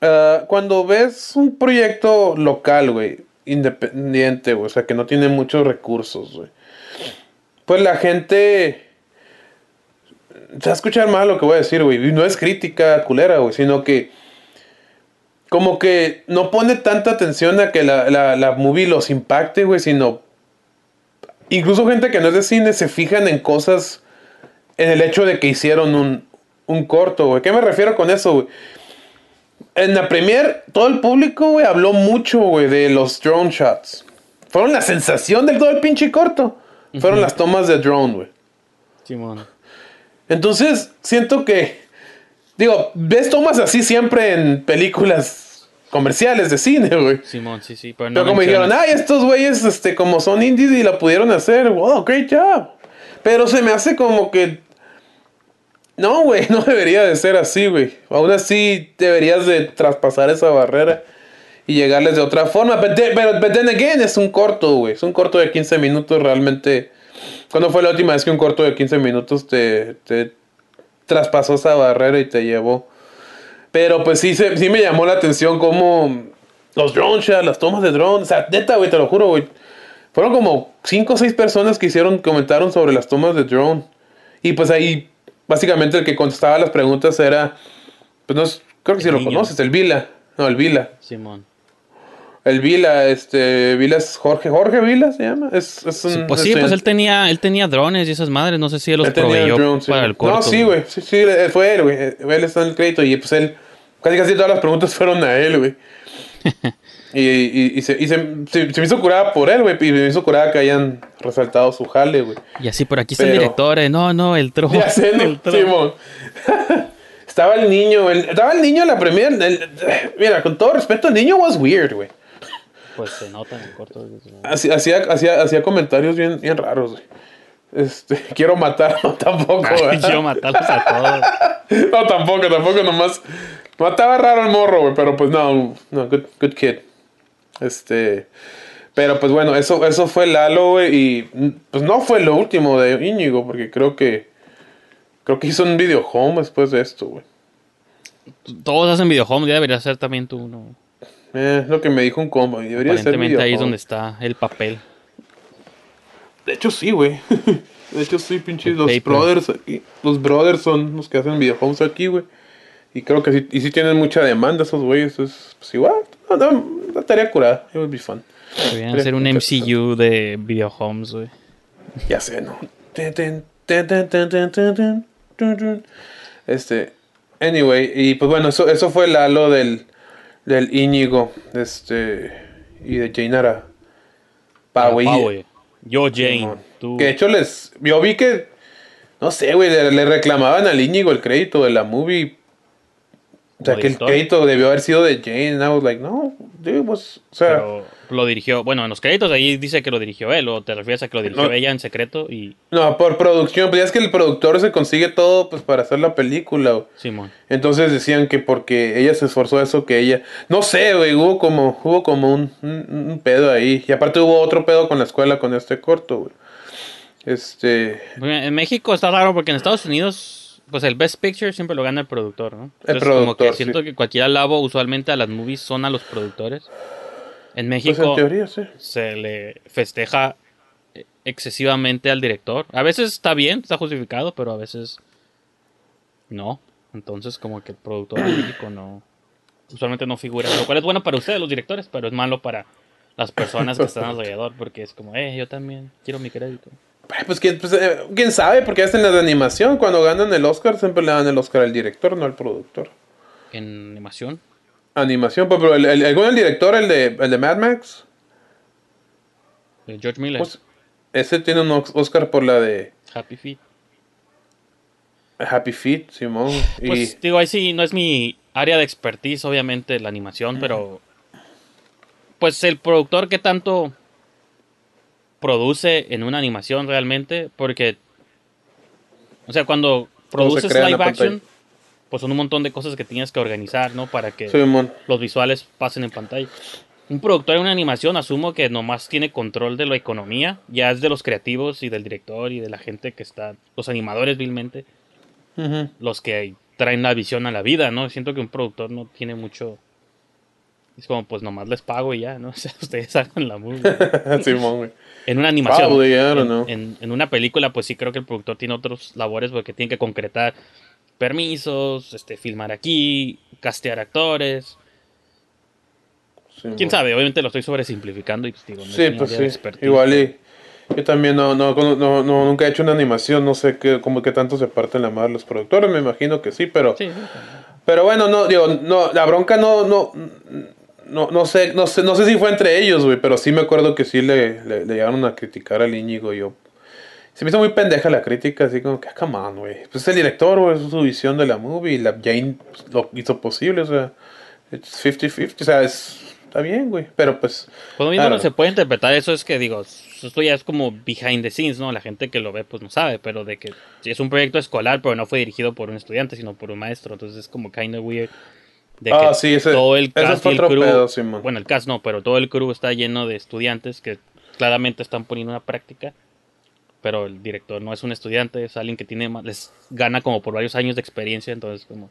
Ah, cuando ves un proyecto local, güey, independiente, güey, o sea, que no tiene muchos recursos, güey. Pues la gente. Se va a escuchar mal lo que voy a decir, güey. No es crítica culera, güey, sino que. Como que no pone tanta atención a que la, la, la movie los impacte, güey, sino incluso gente que no es de cine se fijan en cosas en el hecho de que hicieron un, un corto, güey. ¿Qué me refiero con eso, güey? En la premier, todo el público, güey, habló mucho, güey, de los drone shots. Fueron la sensación del todo el pinche corto. Fueron las tomas de drone, güey.
Simón.
Entonces, siento que, digo, ves tomas así siempre en películas comerciales de cine, güey.
Simón, sí, sí. Pero, no
Pero como dijeron, ay, estos güeyes, este, como son indies y la pudieron hacer, wow, great job. Pero se me hace como que No, güey, no debería de ser así, güey. Aún así deberías de traspasar esa barrera y llegarles de otra forma. Pero, pero, but then again, es un corto, güey. Es un corto de 15 minutos realmente. ¿Cuándo fue la última vez que un corto de 15 minutos te, te traspasó esa barrera y te llevó? Pero pues sí, se- sí me llamó la atención cómo los drone shots, las tomas de drone. O sea, neta, güey, te lo juro, güey. Fueron como 5 o 6 personas que hicieron, comentaron sobre las tomas de drone. Y pues ahí, básicamente el que contestaba las preguntas era, pues no, es- creo que sí
El
lo
niño.
conoces, el Vila. No, el Vila.
Simón.
El Vila, este, Vila es Jorge, Jorge Vila se llama. Es, es un
Sí, pues sí, pues él tenía, él tenía drones y esas madres, no sé si él los
Él tenía
proveyó
el drone, sí.
para el corto.
No, sí, güey. Sí, sí, eh, fue él, güey. Eh, Él está en el crédito y pues él. Casi casi todas las preguntas fueron a él, güey. y, y, y se, y se, se- se me hizo curada por él, güey. Y me hizo curada que hayan resaltado su jale, güey.
Y así por aquí está el
Pero-
director, eh, no, no, el drone.
Ya sé, ¿no?
el drone.
Simón. Estaba el niño, el- estaba el niño en la primera. mira, con todo respeto, el niño was weird, güey.
Pues se nota en el corto.
Hacía, hacía, hacía, comentarios bien, bien raros, güey. Este, quiero matar, no tampoco,
Ay, yo matarlos a todos.
No, tampoco, tampoco, nomás. Mataba raro el morro, güey, pero pues no, no, good, good kid. Este. Pero pues bueno, eso, eso fue Lalo, güey, y pues no fue lo último de Íñigo, porque creo que. Creo que hizo un video home después de esto, güey.
Todos hacen videohome, ya debería ser también tú, ¿no?
Es lo que me dijo un compa. Debería
Aparentemente
ser
ahí es donde está el papel.
De hecho, sí, güey. De hecho, sí, pinches. Los brothers aquí. Los brothers son los que hacen videojuegos aquí, güey. Y creo que sí, y sí tienen mucha demanda esos güeyes. Es pues, igual. No, una tarea curada. It would be fun.
Deberían hacer un MCU de videohomes, güey.
Ya sé, ¿no? Este. Anyway, y pues bueno, eso, eso fue el halo del del Íñigo. Este. Y de Jainara. Pa, güey.
Güey. Yo, Jane, tú.
Que de hecho les. Yo vi que. No sé, güey. Le, le reclamaban al Íñigo el crédito de la movie. O sea,
¿Como
que el crédito debió haber sido de Jane. And I was like, no, dude, was. O sea,
Pero lo dirigió, bueno, en los créditos ahí dice que lo dirigió él, o te refieres a que lo dirigió
No.
ella en secreto y
no, por producción. Pues ya es que el productor se consigue todo pues para hacer la película.
Simón.
Entonces decían que porque ella se esforzó eso, que ella. No sé, güey. Hubo como, hubo como un, un, un pedo ahí. Y aparte hubo otro pedo con la escuela con este corto, güey. Este.
En México está raro porque en Estados Unidos, pues el Best Picture siempre lo gana el productor, ¿no?
El
como
productor,
que siento
sí.
que cualquier alabo usualmente a las movies son a los productores. En
Pues
México
en teoría, sí.
se le festeja excesivamente al director. A veces está bien, está justificado, pero a veces no. Entonces como que el productor en México no usualmente no figura, lo cual es bueno para ustedes los directores, pero es malo para las personas que están alrededor porque es como, eh, yo también quiero mi crédito.
Pues, ¿quién, pues, eh, quién sabe, porque hacen las de animación. Cuando ganan el Oscar, siempre le dan el Oscar al director, no al productor.
En animación,
Animación, pero el, el, el, el director, el de, el de Mad Max,
George Miller,
pues, ese tiene un Os- Oscar por la de
Happy Feet.
Happy Feet, Simón. Y,
Pues digo, ahí sí no es mi área de expertise, obviamente, la animación, pero pues el productor que tanto produce en una animación realmente, porque, o sea, cuando
se
produces live action, pues son un montón de cosas que tienes que organizar, ¿no? Para que los visuales pasen en pantalla. Un productor en una animación asumo que nomás tiene control de la economía, ya es de los creativos y del director y de la gente que está, los animadores vilmente, los que traen la visión a la vida, ¿no? Siento que un productor no tiene mucho... Es como, pues nomás les pago y ya, ¿no? O sea, ustedes hagan la movie.
Simón, güey.
En una animación.
Probably,
en, en- en una película, pues sí creo que el productor tiene otras labores porque tiene que concretar permisos, este, filmar aquí, castear actores. Quién sabe, obviamente lo estoy sobresimplificando y pues digo, no
Sí, pues sí. Igual y yo también no, no, no, no, no- nunca he hecho una animación, no sé qué, como que tanto se parten la madre los productores, me imagino que sí, pero,
Sí, sí,
pero bueno, no, digo, no, la bronca no, no, no, no sé, no sé, no sé si fue entre ellos, güey, pero sí me acuerdo que sí le, le, le llegaron a criticar al Íñigo y yo. Se me hizo muy pendeja la crítica, así como que, ah, come on, güey. Pues es el director, güey, es su visión de la movie y la Jane pues, lo hizo posible, o sea, it's 50-50, o sea, es, está bien, güey. Pero pues.
Cuando viendo
claro.
se puede interpretar eso es que digo, esto ya es como behind the scenes, ¿no? La gente que lo ve pues no sabe, pero de que sí es un proyecto escolar, pero no fue dirigido por un estudiante, sino por un maestro, entonces es como kind of weird. De
Ah,
que
sí, ese-
todo el
ese
cast
fue
y el
otro
crew,
pedo, Simón.
bueno, el cast no, pero todo el crew está lleno de estudiantes que claramente están poniendo una práctica, pero el director no es un estudiante, es alguien que tiene más, les gana como por varios años de experiencia, entonces como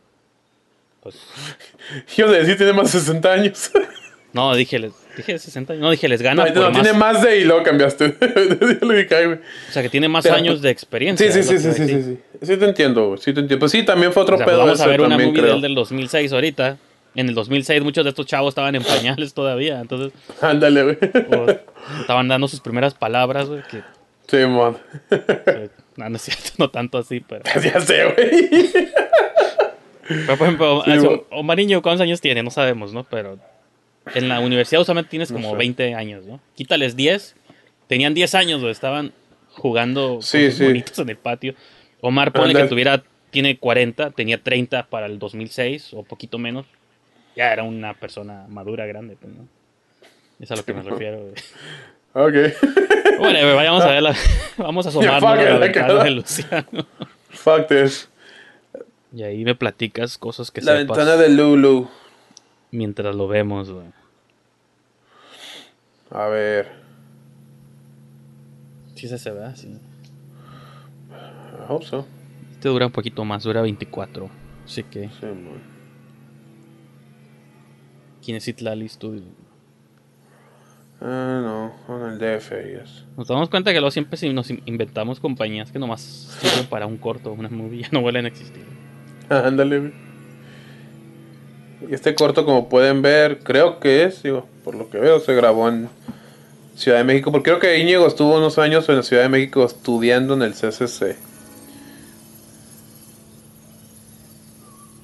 pues
Yo de decir, tiene más de 60 años.
no, dije les dije 60, no dije les gana
No,
por
no,
más,
tiene más de y luego cambiaste. Yo le dije, ay, güey.
o sea, que tiene más
Pero,
años de experiencia.
Sí, sí, sí, sí, sí, sí, sí. Sí te entiendo, güey. Sí te entiendo. Pues sí, también fue otro
O sea,
pedo
pues vamos a ver una
también,
movie del, del 2006 ahorita. En el 2006 muchos de estos chavos estaban en pañales todavía, entonces
Ándale, güey.
o, estaban dando sus primeras palabras, güey, que
Sí,
que- no, no es cierto, no tanto así, pero...
ya sé, güey.
Pero, por ejemplo,
Sí,
así,
güey.
Omar Niño, ¿cuántos años tiene? No sabemos, ¿no? Pero en la universidad usualmente tienes
No
como
sé.
20 años, ¿no? Quítales 10. Tenían 10 años, güey, estaban jugando
Sí, sí.
monitos en el patio. Omar pone que tuviera, tiene 40, tenía 30 para el 2006 o poquito menos. Ya era una persona madura, grande, pues, ¿no? Es a lo que me refiero,
ok.
Bueno, vayamos a ver la, vamos a asomarnos
fuck
a la ventana de Luciano.
Fuck this.
Y ahí me platicas cosas que
La
sepas
ventana de Lulu.
Mientras lo vemos, güey.
A ver.
Sí, se ve así.
I hope so.
Este dura un poquito más, dura 24. Así que,
Sí.
¿quién es Itlali Studio?
Ah, no. Con el DF, yes.
Nos damos cuenta que luego siempre si nos in- inventamos compañías que nomás sirven para un corto, una movie, ya no vuelven a existir.
Ándale, güey. Y este corto, como pueden ver, creo que es, digo, por lo que veo, se grabó en Ciudad de México. Porque creo que Íñigo estuvo unos años en la Ciudad de México estudiando en el CCC.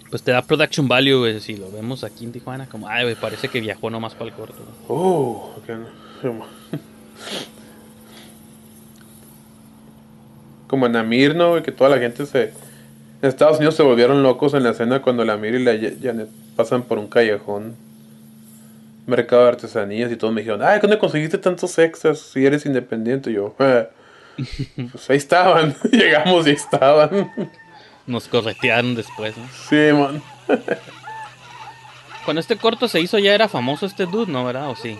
Pues te da production value, güey, si lo vemos aquí en Tijuana, como, ay, güey, parece que viajó nomás para el corto. güey.
Oh, ok, no. Sí, mo. Como en Amir, ¿no? güey? Que toda la gente se... En Estados Unidos se volvieron locos en la escena cuando la Amir y la Janet pasan por un callejón. Mercado de artesanías y todos me dijeron, ay, ¿dónde conseguiste tantos extras si eres independiente? Y yo, "Eh, pues ahí estaban. Llegamos y estaban.
Nos corretearon después, ¿no?
sí, man.
Cuando este corto se hizo ya era famoso este dude, ¿no? ¿Verdad? ¿O sí?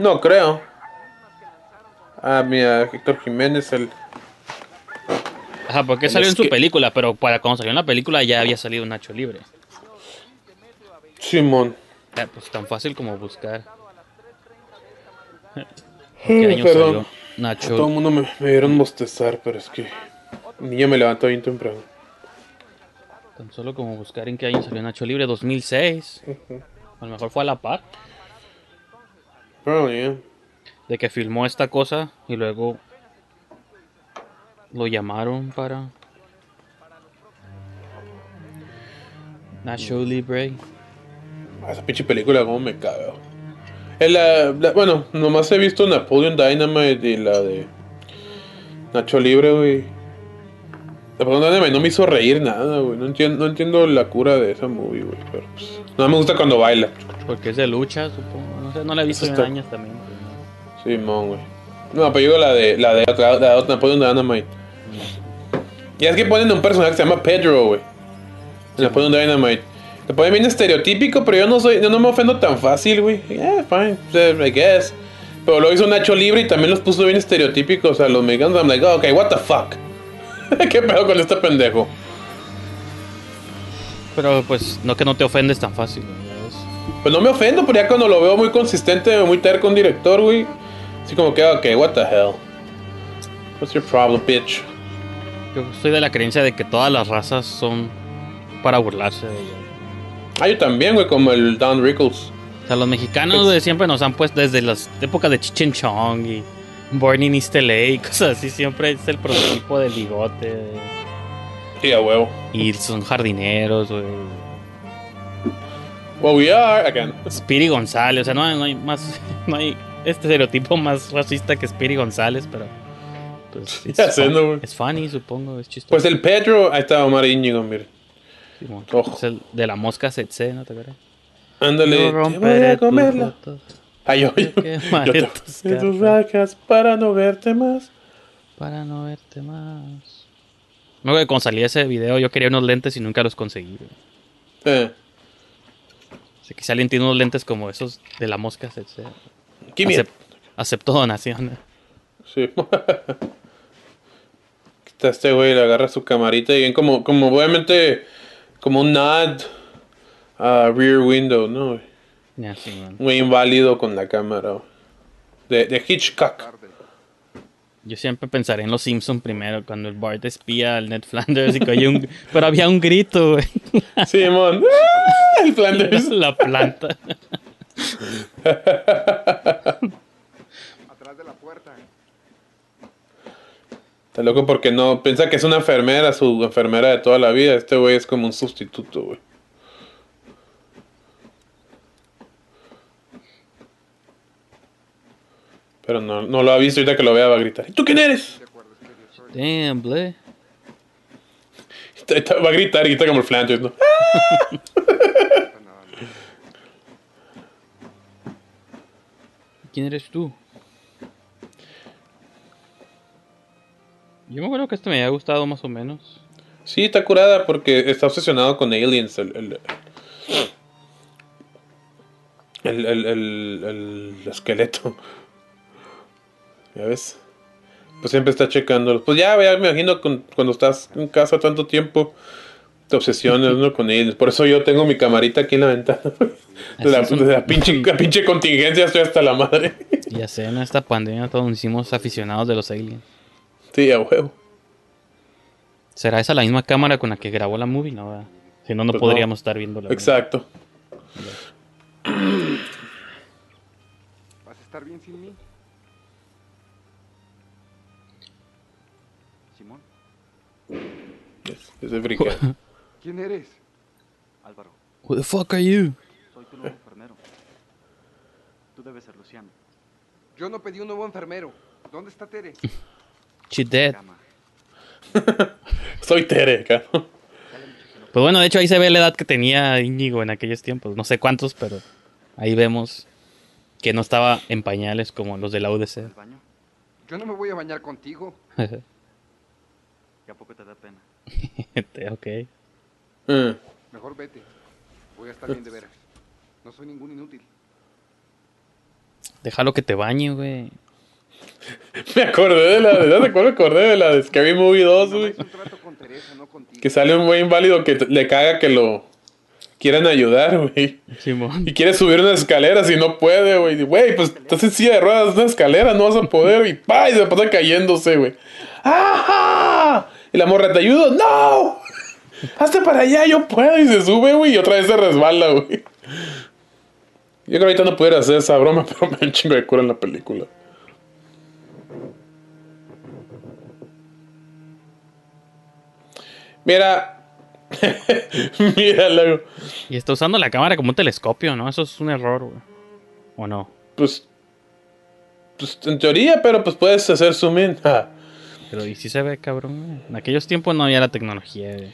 No, creo. Ah, mira, Héctor Jiménez, el...
Ajá, porque
El
salió en su película, pero para cuando salió en la película ya había salido Nacho Libre.
Simón.
Ah, pues tan fácil como buscar. ¿Qué año
Perdón.
salió
A todo el
Nacho?
mundo me, me vieron bostezar, pero es que mi niña me levantó bien temprano.
Tan solo como buscar en qué año salió Nacho Libre, 2006. A lo mejor fue a la par
Pero yeah.
de que filmó esta cosa y luego lo llamaron para Nacho Libre.
Esa pinche película, como me caga. En la- la- bueno, nomás he visto Napoleon Dynamite y la de Nacho Libre, güey. Napoleon Dynamite no me hizo reír nada, güey. No entiendo, no entiendo la cura de esa movie, güey. Pero pues, no me gusta cuando baila.
Porque es de lucha, supongo. No sé, no la he visto en años también.
Sí, mon, güey. No, pero yo digo la de la de, la de Napoleon Dynamite. Y es que ponen un personaje que se llama Pedro, güey. En Napoleon Dynamite. Te ponen bien estereotípico, pero yo no soy, yo no me ofendo tan fácil, güey. Yeah, fine, I guess. Pero lo hizo Nacho Libre y también los puso bien estereotípicos a los mexicanos. I'm like, oh, okay, what the fuck. ¿Qué pedo con este pendejo?
Pero pues no que no te ofendes tan fácil. ¿no?
Pues no me ofendo, pero ya cuando lo veo muy consistente, muy terco un director, güey. Así como que, ok, what the hell. What's your problem, bitch?
Yo soy de la creencia de que todas las razas son para burlarse de ellas.
Ah, yo también, güey, como el Don Rickles.
O sea, los mexicanos
Pues-
güey, siempre nos han puesto desde las épocas de Chichen Chong y Born in East LA y cosas así. Siempre es el prototipo del bigote.
Sí, a huevo.
Y son jardineros, güey.
Well, we are, again.
Speedy González, o sea, no hay, no hay más, no hay este estereotipo más racista que Speedy González, pero pues es funny, supongo, es chistoso.
Pues el Pedro, ahí está Omar Íñigo, mire.
Es el de la mosca Setse, ¿no te acuerdas?
Ándale,
Yo
te voy
romperé
a comerla. Ay, yo, yo, yo te
tus
en tus vacas para no verte más.
para no verte más. Luego de cuando salía ese video yo quería unos lentes y nunca los conseguí.
Eh,
Así que si alguien tiene unos lentes como esos de la mosca, se, se-
give me
acep- acepto donaciones.
Sí. Está este güey, le agarra su camarita y bien como, como obviamente, como un nod a Rear Window, ¿no?
sí.
Muy inválido con la cámara. De, de Hitchcock.
Yo siempre pensaré en los Simpson primero, cuando el Bart espía al Ned Flanders y que un... Pero había un grito.
Simón. ¡Ah! El Flanders.
La planta.
Atrás de la puerta.
Está loco porque no, piensa que es una enfermera, su enfermera de toda la vida. Este güey es como un sustituto, güey. Pero no, no lo ha visto, ahorita que lo vea va a gritar. ¿Y tú quién eres?
Damn,
está- Va a gritar y grita como el Flanders, ¿no?
¿Quién eres tú? Yo me acuerdo que este me había gustado más o menos.
Sí, está curada porque está obsesionado con aliens. El, el, el, el, el- el esqueleto. ¿Ya ves? Pues siempre está checando. Pues ya, ya me imagino con- cuando estás en casa tanto tiempo, te obsesionas ¿no? con aliens. Por eso yo tengo mi camarita aquí en la ventana. De la,
un-
la pinche, la pinche contingencia estoy hasta la madre.
Ya sé, en esta pandemia todos nos hicimos aficionados de los aliens.
Sí, a huevo.
¿Será esa la misma cámara con la que grabó la movie? No, ¿verdad? Si no, no
Pues
podríamos estar viendo la
Exacto.
¿Vas a estar bien sin mí? Simón,
Es, es de fricar.
¿quién eres? Álvaro,
Who the fuck are you?
Soy tu nuevo enfermero. Tú debes ser Luciano.
yo no pedí un nuevo enfermero. ¿Dónde está Tere?
She dead.
Soy Tere, acá.
Pues bueno, de hecho ahí se ve la edad que tenía Íñigo en aquellos tiempos. No sé cuántos, pero ahí vemos que no estaba en pañales como los de la
¿El
UDC.
Yo no me voy a bañar contigo.
¿Y a poco te da pena?
ok.
Mm.
Mejor vete. Voy a estar bien de veras. No soy ningún inútil.
Déjalo que te bañe, güey.
Me acordé de la. ¿De dónde me acordé de la de Scary Movie 2,
Mamá
güey?
no.
Que sale un güey inválido que le caga que lo quieran ayudar, güey.
Simón.
Y quiere subir unas escaleras y no puede, güey. Güey, pues estás en silla de ruedas, una escalera, no vas a poder. Y pa, y se pasa cayéndose, güey. ¡Ajá! Y la morra, ¿te ayudo? ¡No! Hazte para allá, yo puedo. Y se sube, güey, y otra vez se resbala, güey. Yo creo que ahorita no pudiera hacer esa broma, pero me da un chingo de cura en la película. Mira. Mírala, güey.
Y está usando la cámara como un telescopio, ¿no? Eso es un error, güey. ¿O no?
Pues. Pues en teoría, pero pues puedes hacer zoom in. Ah.
Pero y sí se ve, cabrón. En aquellos tiempos no había la tecnología, güey.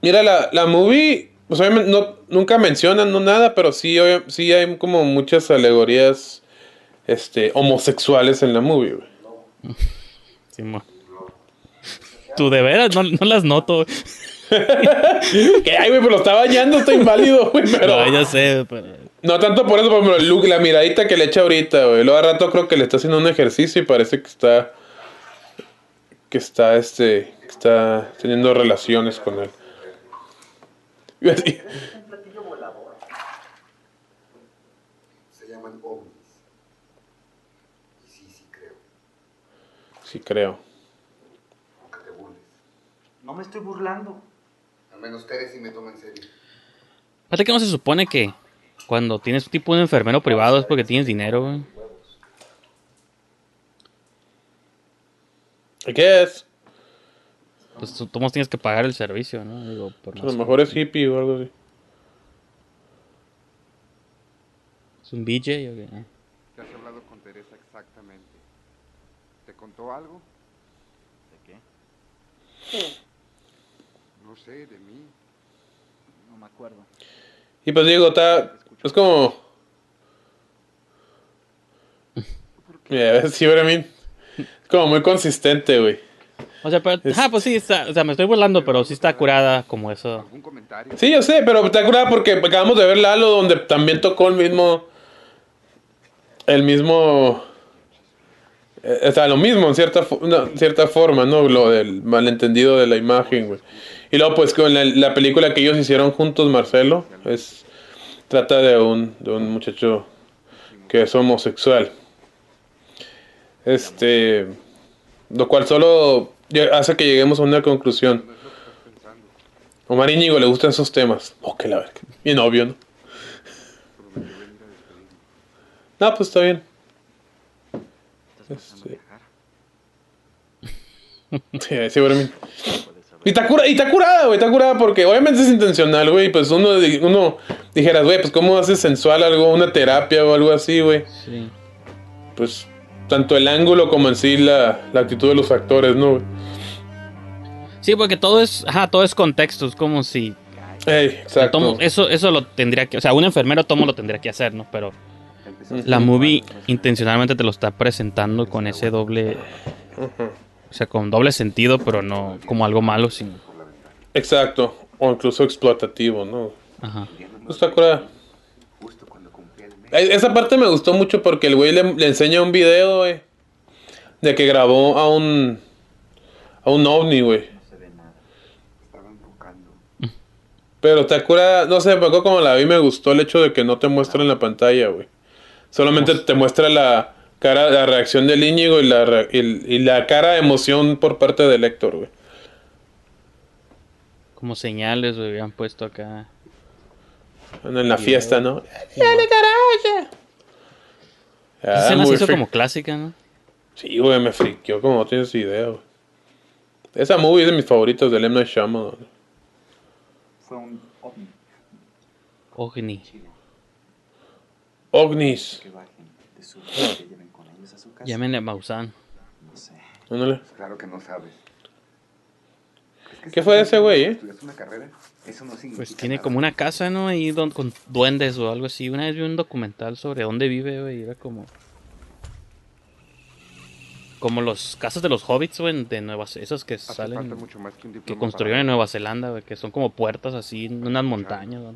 Mira, la, la movie. Pues obviamente no, nunca mencionan, no nada, pero sí, sí hay como muchas alegorías este, homosexuales en la movie, güey.
Simón. Tú de veras, no, no las noto.
Que ay, güey, pero lo está bañando, está inválido, güey. Pero
No, ya sé, pero.
no tanto por eso, por ejemplo, el look, la miradita que le echa ahorita, güey. Luego al rato creo que le está haciendo un ejercicio y parece que está. Que está, este. Que está teniendo relaciones con él. Iba a decir-
un platillo volador. Se llaman ovnis. Y sí, sí creo.
Sí, creo.
No me estoy burlando.
Al menos Tere sí me toma en serio.
Fíjate que no se supone que cuando tienes un tipo de enfermero privado es porque tienes dinero, güey.
I guess.
Pues tú, tú más tienes que pagar el servicio, ¿no? Digo, por
A lo mejor es hippie o algo así.
¿Es un BJ o qué?
¿Te has hablado con Teresa exactamente? ¿Te contó algo?
¿De qué?
No sé, de mí.
No me acuerdo.
Y pues digo, está. Es como. Mira, sí, pero a mí. Es como muy consistente, güey.
O sea, pero,
Es-
ah, pues sí, está, o sea, me estoy burlando, pero sí está curada como eso.
¿Algún comentario?
Sí, yo sé, pero está curada porque acabamos de ver Lalo, donde también tocó el mismo. El mismo. Eh, O sea, lo mismo en cierta, en cierta forma, ¿no? Lo del malentendido de la imagen, güey. Y luego, pues, con la, la película que ellos hicieron juntos, Marcelo, es. Trata de un, de un muchacho que es homosexual. Este. Lo cual solo hace que lleguemos a una conclusión. Omar Íñigo le gustan esos temas. Oh, que la verga. Bien obvio, ¿no? No, pues está bien. Este... Sí, seguramente. Y está, cura- y está curada, güey, está curada porque obviamente es intencional, güey. Pues uno, uno dijera, güey, pues cómo haces sensual algo, una terapia o algo así, güey.
Sí.
Pues tanto el ángulo como en sí la, la actitud de los actores, ¿no? güey?
Sí, porque todo es, ajá, todo es contexto, es como si
Ey,
o sea,
exacto.
tomo- eso, eso lo tendría que, o sea, un enfermero tomo lo tendría que hacer, ¿no? Pero la movie intencionalmente te lo está presentando con ese doble, o sea, con doble sentido, pero no como algo malo, sino,
Exacto. O incluso exploitativo, ¿no?
ajá.
Está curada. E- Esa parte me gustó mucho porque el güey le, le enseña un video, güey. De que grabó a un. A un ovni, güey. Pero está curada. No sé, me acuerdo como la vi, me gustó el hecho de que no te muestra en la pantalla, güey. Solamente te muestra la cara, la reacción del Íñigo y la, re- y, y la cara de emoción por parte del Héctor, güey.
Como señales, güey, habían puesto acá.
En la fiesta, ¿no?
Esa
Ah,
escena se hizo como clásica, ¿no?
Sí, güey, me friqueó como no tienes idea, güey. Esa movie es de mis favoritos del M. Night Shyamalan.
Fue un ovni
Ogni.
Ognis.
que bajen de su que lleven con ellos a su casa.
Llámenle a Maussan.
No sé.
Ándale.
Claro que no sabes.
¿Qué fue de ese güey, eh?
¿Estudiaste una carrera? Eso no significa
Pues tiene
nada.
como una casa, ¿no? Ahí don- con duendes o algo así. Una vez vi un documental sobre dónde vive, güey. Era como. Como los casas de los hobbits, güey, de Nueva Esos que
Hace
salen.
mucho más que
Que construyeron en Nueva Zelanda, güey. Que son como puertas así en unas montañas, ¿no?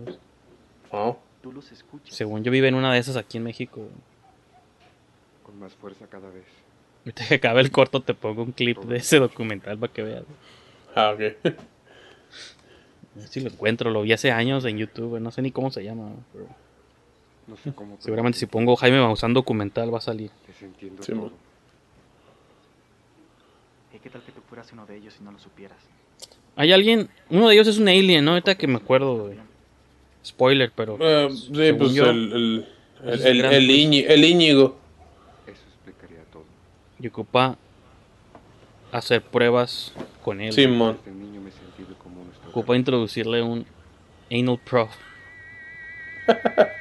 Wow.
Tú los escuchas.
Según yo vive en una de esas aquí en México.
Con más fuerza cada vez.
Ahorita que acabe el corto te pongo un clip de ese documental para que veas.
Ah, ok.
Si lo encuentro, lo vi hace años en YouTube. No sé ni cómo se llama, pero
No sé cómo.
seguramente si pongo Jaime Maussan documental va a salir.
Les entiendo
Sí,
todo.
Eh, ¿Qué tal que tú fueras uno de ellos y no lo supieras?
Hay alguien, uno de ellos es un alien, ¿no? Ahorita que me acuerdo, güey. Spoiler, pero
Eh, sí, pues
yo,
el, el, el,
es el
el,
gran
el Íñigo.
Eso explicaría todo.
y ocupa hacer pruebas con él.
Simón.
Ocupa introducirle un anal pro.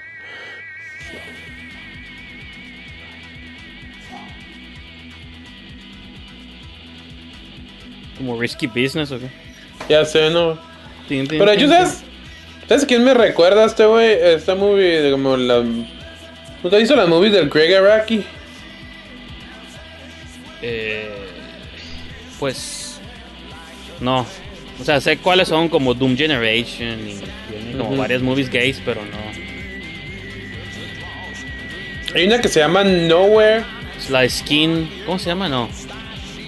Como risky business o qué.
Ya sé, ¿no? Pero yo. ¿sabes? ¿Sabes quién me recuerda a este güey? Esta movie de como la... ¿No te hizo las movies del Greg Araki?
Eh, pues no. O sea, sé cuáles son como Doom Generation y como varias movies gays, pero no.
Hay una que se llama Nowhere.
Sly Skin, ¿cómo se llama? No.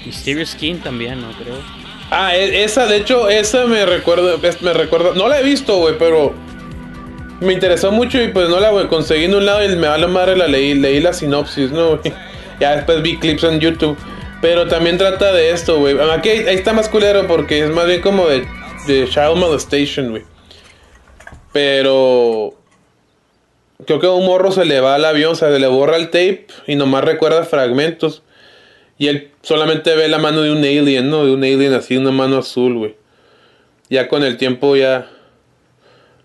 Mysterious Skin también, no creo.
Ah, e- esa, de hecho, esa me recuerda, me recuerda, no la he visto, güey, pero me interesó mucho y pues no la güey, conseguí en un lado y me va la madre la leí, leí la sinopsis, ¿no? güey? Ya después vi clips en YouTube, pero también trata de esto, güey. Aquí ahí está más culero porque es más bien como de, de child molestation, güey. Pero creo que un morro se le va al avión, o sea, se le borra el tape y nomás recuerda fragmentos. Y él solamente ve la mano de un alien, ¿no? De un alien así, una mano azul, güey. Ya con el tiempo ya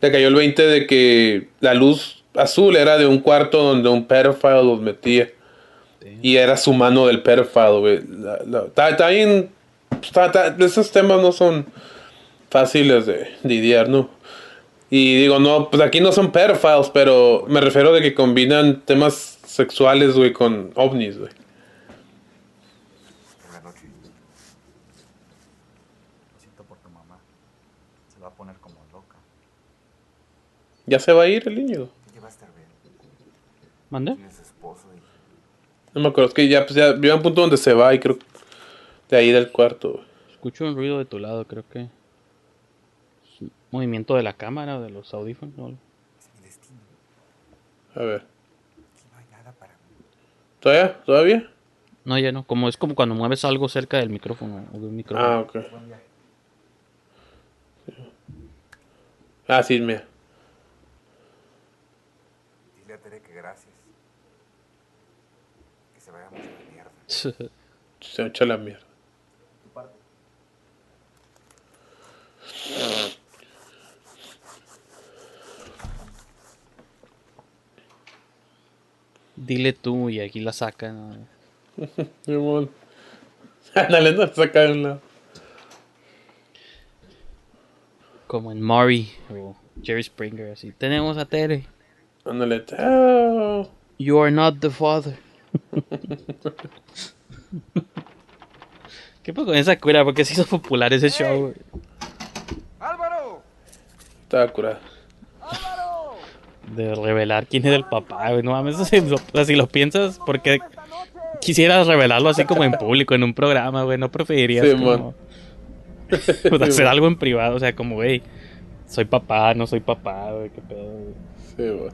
le cayó el 20 de que la luz azul era de un cuarto donde un pedophile los metía. Y era su mano del pedophile, güey. Está- esos temas no son fáciles de lidiar, ¿no? Y digo, no, pues aquí no son pedophiles, pero me refiero de que combinan temas sexuales, güey, con ovnis, güey.
Por la noche. Lo siento por tu mamá. Se va a poner como loca.
Ya se va a ir el niño.
Ella va a estar bien.
¿Mande?
Tiene su esposo y
No me acuerdo, es que ya, pues ya, llega un punto donde se va y creo de ahí del cuarto.
Escucho un ruido de tu lado, creo que. Movimiento de la cámara o de los audífonos.
es mi destino.
A ver.
Aquí no hay nada para mí.
¿Todavía? ¿Todavía?
No, ya no. Como es como cuando mueves algo cerca del micrófono o de un micrófono.
Ah, ok. Ah, sí, mira.
Dile a Tere que gracias. Que se vaya mucho
Se echa la mierda.
Dile tú y aquí la sacan. ¿no?
Ándale, no saca de un lado.
Como en Maury o Jerry Springer, así. Tenemos a Tere.
Ándale.
You are not the father. ¿Qué pasa con esa cura? Porque se hizo popular ese show. güey?
¡Álvaro!
Estaba curado.
De revelar quién es el papá, güey. No mames, sí, lo- si lo piensas, porque quisieras revelarlo así como en público, en un programa, güey. No preferirías
Sí,
como, pues, hacer algo en privado, o sea, como, güey, soy papá, no soy papá, güey, qué pedo, güey.
Sí, güey.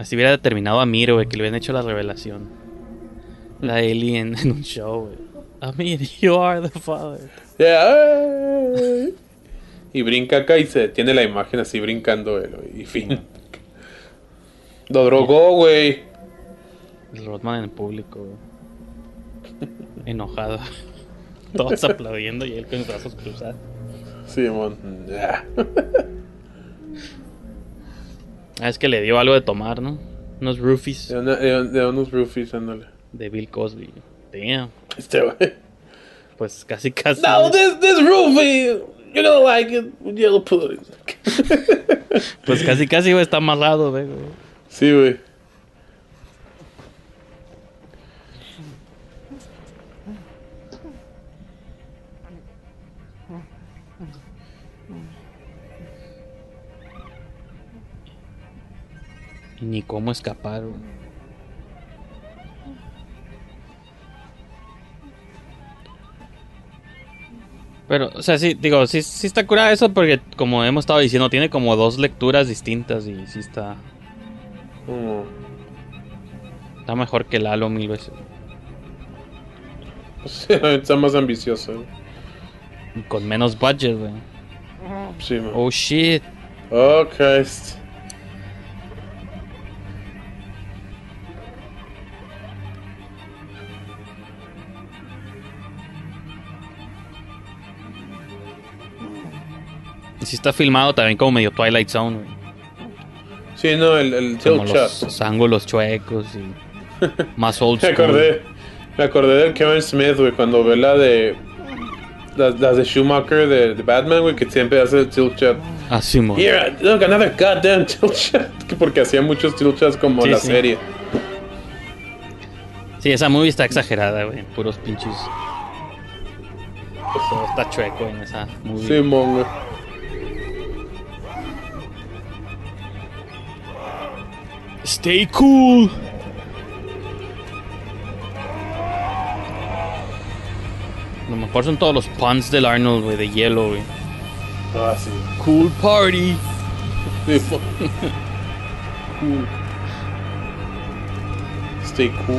Así hubiera terminado a Miro, güey, que le hubieran hecho la revelación. La Ellie en, en un show, güey. Amir, you are the father.
Yeah. Y brinca acá y se tiene la imagen así brincando él, güey, y fin. Lo drogó, güey.
El Rodman en público, güey. Enojado. Todos aplaudiendo y él con los brazos cruzados.
Simón. Ya.
Ah, es que le dio algo de tomar, ¿no? Unos roofies
De, una- de- de unos roofies, ándale.
de Bill Cosby. Damn.
Este, güey.
Pues casi, casi.
No, this, this roofie, you don't like it, yellow pudding.
Pues casi, casi, güey, está amarrado, güey.
Sí, güey.
Ni cómo escapar. Pero, o sea, sí, digo, sí, sí está curada eso porque, como hemos estado diciendo, tiene como dos lecturas distintas y sí está,
Mm.
está mejor que Lalo mil veces.
Sí, está más ambicioso.
Y con menos budget, güey.
Sí, man.
Oh shit.
Oh, Christ.
Sí está filmado también como medio Twilight Zone, güey.
Sí, no, el, el
Como
tilt
los,
shot.
los ángulos chuecos y más old
Me
school.
acordé, me acordé del Kevin Smith, güey, cuando ve la de. Las, las de Schumacher de, de Batman, güey, que siempre hace el tilt shot.
Así, mo.
Here, look, another goddamn tilt shot. Que Porque hacía muchos tilt shots como
Sí,
la
sí.
serie.
Sí, esa movie está exagerada, güey. Puros pinches. Todo está chueco en esa movie.
Sí, mon, güey.
Stay cool. Lo mejor son todos los puns del Arnold, güey, de hielo, güey.
Ah, sí.
Cool party.
Cool. Stay cool.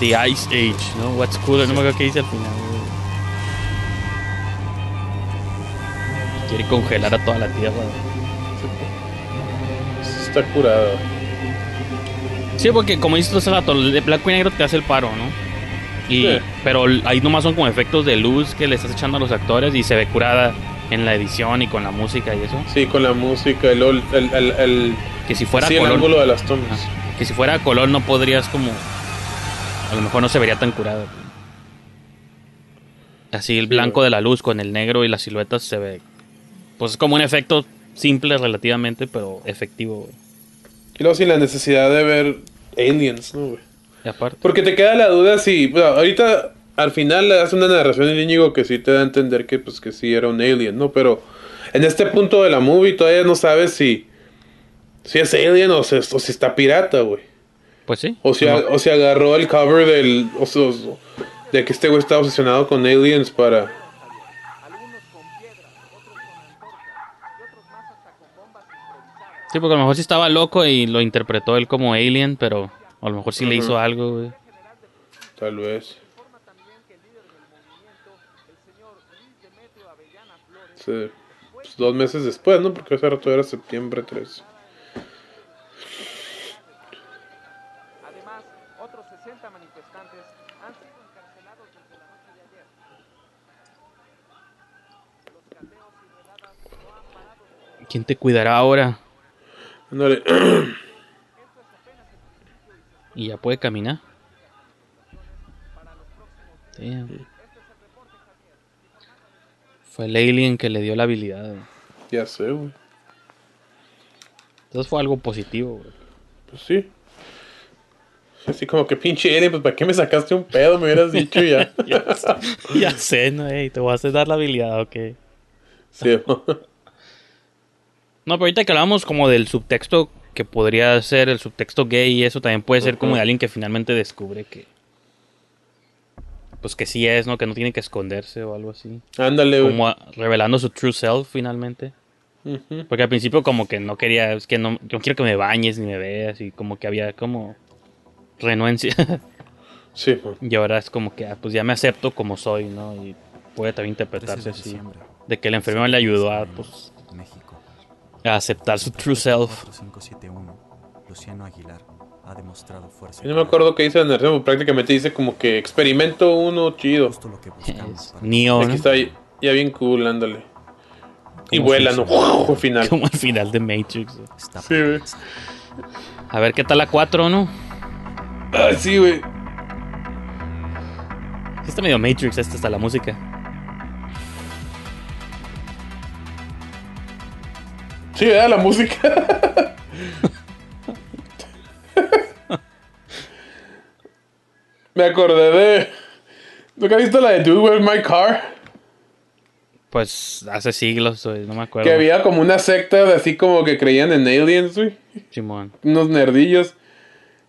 The Ice Age, ¿no? What's cooler, no me acuerdo qué dice al final, güey. Quiere congelar a toda la tierra, güey.
Está curado.
Sí, porque como dices hace rato, el de blanco y negro te hace el paro, ¿no? Y,
Sí.
Pero ahí nomás son como efectos de luz que le estás echando a los actores y se ve curada en la edición y con la música y eso.
Sí, con la música, el, el, el,
Que si fuera
sí, el ángulo de las tomas.
Que si fuera color no podrías como, a lo mejor no se vería tan curada. Así el blanco de la luz con el negro y las siluetas se ve. Pues es como un efecto simple relativamente, pero efectivo, güey.
Y luego sin la necesidad de ver aliens, ¿no, güey?
Y aparte.
Porque te queda la duda si. bueno, ahorita al final le hace una narración el Íñigo que sí te da a entender que pues que sí era un alien, ¿no? Pero en este punto de la movie todavía no sabes si. Si es alien o, si- o si está pirata, güey.
Pues sí.
O si,
No.
o si agarró el cover del. O de que este güey está obsesionado con aliens para.
Sí, porque a lo mejor sí estaba loco y lo interpretó él como alien, pero a lo mejor sí le hizo algo, güey.
Tal vez. Sí, pues, dos meses después, ¿no? Porque ese rato era septiembre 3.
Además, otros 60 manifestantes han sido encarcelados desde la noche de ayer. Los cateos y redadas no han parado desde
¿Quién te cuidará ahora?
Ándale.
Y ya puede caminar. Damn. Fue el alien que le dio la habilidad. güey.
ya sé, güey.
Entonces fue algo positivo, güey.
Pues sí. Así como que pinche alien, pues ¿para qué me sacaste un pedo? Me hubieras dicho ya.
ya, sé, ya sé, ¿no? Ey, te vas a dar la habilidad, ok.
sí,
No, pero ahorita que hablamos como del subtexto que podría ser el subtexto gay y eso también puede ser como de alguien que finalmente descubre que pues que sí es, ¿no? Que no tiene que esconderse o algo así.
Ándale, güey.
Como a- revelando su true self finalmente. Porque al principio como que no quería, es que no, yo no quiero que me bañes ni me veas y como que había como renuencia.
Sí, güey.
y ahora es como que ah, pues ya me acepto como soy, ¿no? Y puede también interpretarse así. De que la enfermera le ayudó a pues
México.
A aceptar su true self.
4571. Luciano Aguilar ha demostrado fuerza.
Yo no me acuerdo qué dice pero prácticamente dice como que experimento uno chido.
Neo,
Aquí
¿no?
está ya ya bien cool, ándale. Y
¿Cómo
vuela, ¿no? Al final.
Como al final de Matrix. güey.
Sí, güey.
A ver qué tal la 4, ¿no?
Ah, sí, güey.
Sí está medio Matrix esta hasta la música.
Sí, ¿verdad? La música. Me acordé de. ¿Nunca has visto la de Dude Where's My Car?
Pues hace siglos, güey, no me acuerdo.
Que había como una secta de así como que creían en aliens, güey.
Simón.
Unos nerdillos.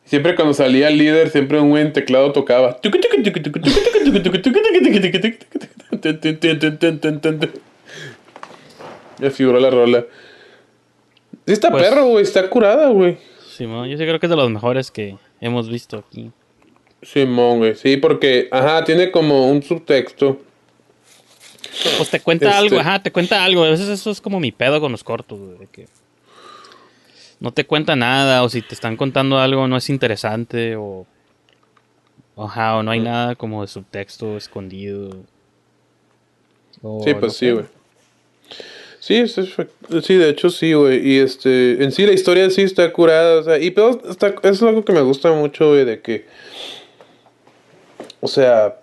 Siempre cuando salía el líder, siempre un buen teclado tocaba. Ya figuró la rola. Sí está
Pues-
perro, güey. Está curada, güey.
Simón, yo sí creo que es de los mejores que hemos visto aquí.
Simón, güey. Sí, porque, ajá, tiene como un subtexto.
Pues te cuenta
Este-
algo, ajá, te cuenta algo. A veces eso es como mi pedo con los cortos, güey, de que no te cuenta nada, o si te están contando algo no es interesante, o ajá, o no hay nada como de subtexto escondido. O
Sí,
no
pues sí, güey. Sí, sí, de hecho sí, güey. Y este, en sí la historia sí está curada, o sea, y pero está, es algo que me gusta mucho, güey, de que, o sea,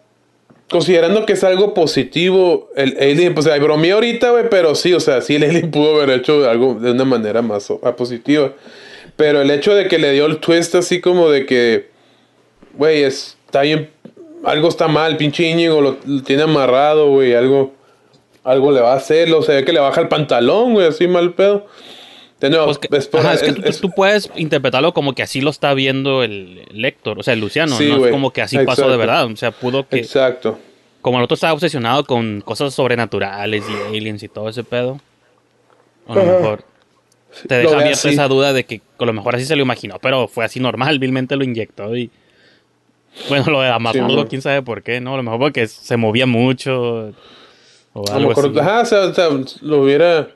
considerando que es algo positivo, el alien, pues, ay, bromeé ahorita, güey, pero sí, o sea, sí el alien pudo haber hecho algo de una manera más o- positiva. Pero el hecho de que le dio el twist así como de que, güey, está bien, algo está mal, pinche Íñigo lo, lo tiene amarrado, güey, algo, algo le va a hacer, o sea, que le baja el pantalón, güey, así mal pedo. De nuevo, es por-
Ajá, es que
es-
tú,
es-
tú puedes interpretarlo como que así lo está viendo el lector, o sea, el Luciano,
Sí,
no es
güey.
como que así pasó de
Exacto.
verdad, o sea, pudo que...
Exacto.
Como el otro estaba obsesionado con cosas sobrenaturales y aliens y todo ese pedo, a lo mejor te deja
ve
abierta
así.
esa duda de que a lo mejor así se lo imaginó, pero fue así normal, vilmente lo inyectó y... Bueno, lo de amarrarlo,
Sí,
quién sabe por qué, ¿no? A lo mejor porque se movía mucho o
A lo mejor, ajá, o sea, o sea, lo hubiera.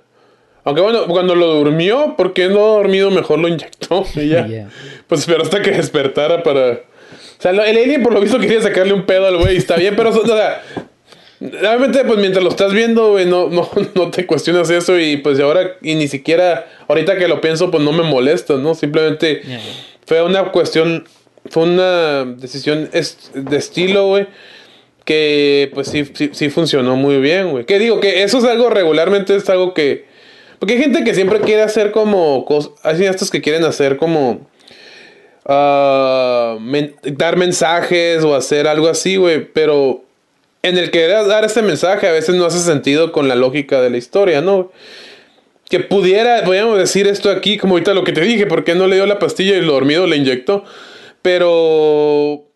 Aunque bueno, cuando lo durmió, ¿por qué no ha dormido? Mejor lo inyectó y ya.
Yeah.
Pues esperó hasta que despertara para. O sea, el alien por lo visto quería sacarle un pedo al güey, está bien, pero, o sea. Realmente, pues mientras lo estás viendo, güey, no, no, no te cuestionas eso y pues ahora, y ni siquiera, ahorita que lo pienso, pues no me molesta, ¿no? Simplemente
Yeah.
fue una cuestión, fue una decisión es- de estilo, güey, que pues sí, sí, funcionó muy bien, güey. Que digo que eso es algo regularmente, es algo que... Porque hay gente que siempre quiere hacer como cosas, hay cineastas que quieren hacer como... ah, dar mensajes o hacer algo así, güey, pero en el querer dar ese mensaje a veces no hace sentido con la lógica de la historia, ¿no? Que pudiera, podríamos decir esto aquí, como ahorita lo que te dije, porque no le dio la pastilla y lo dormido le inyectó, pero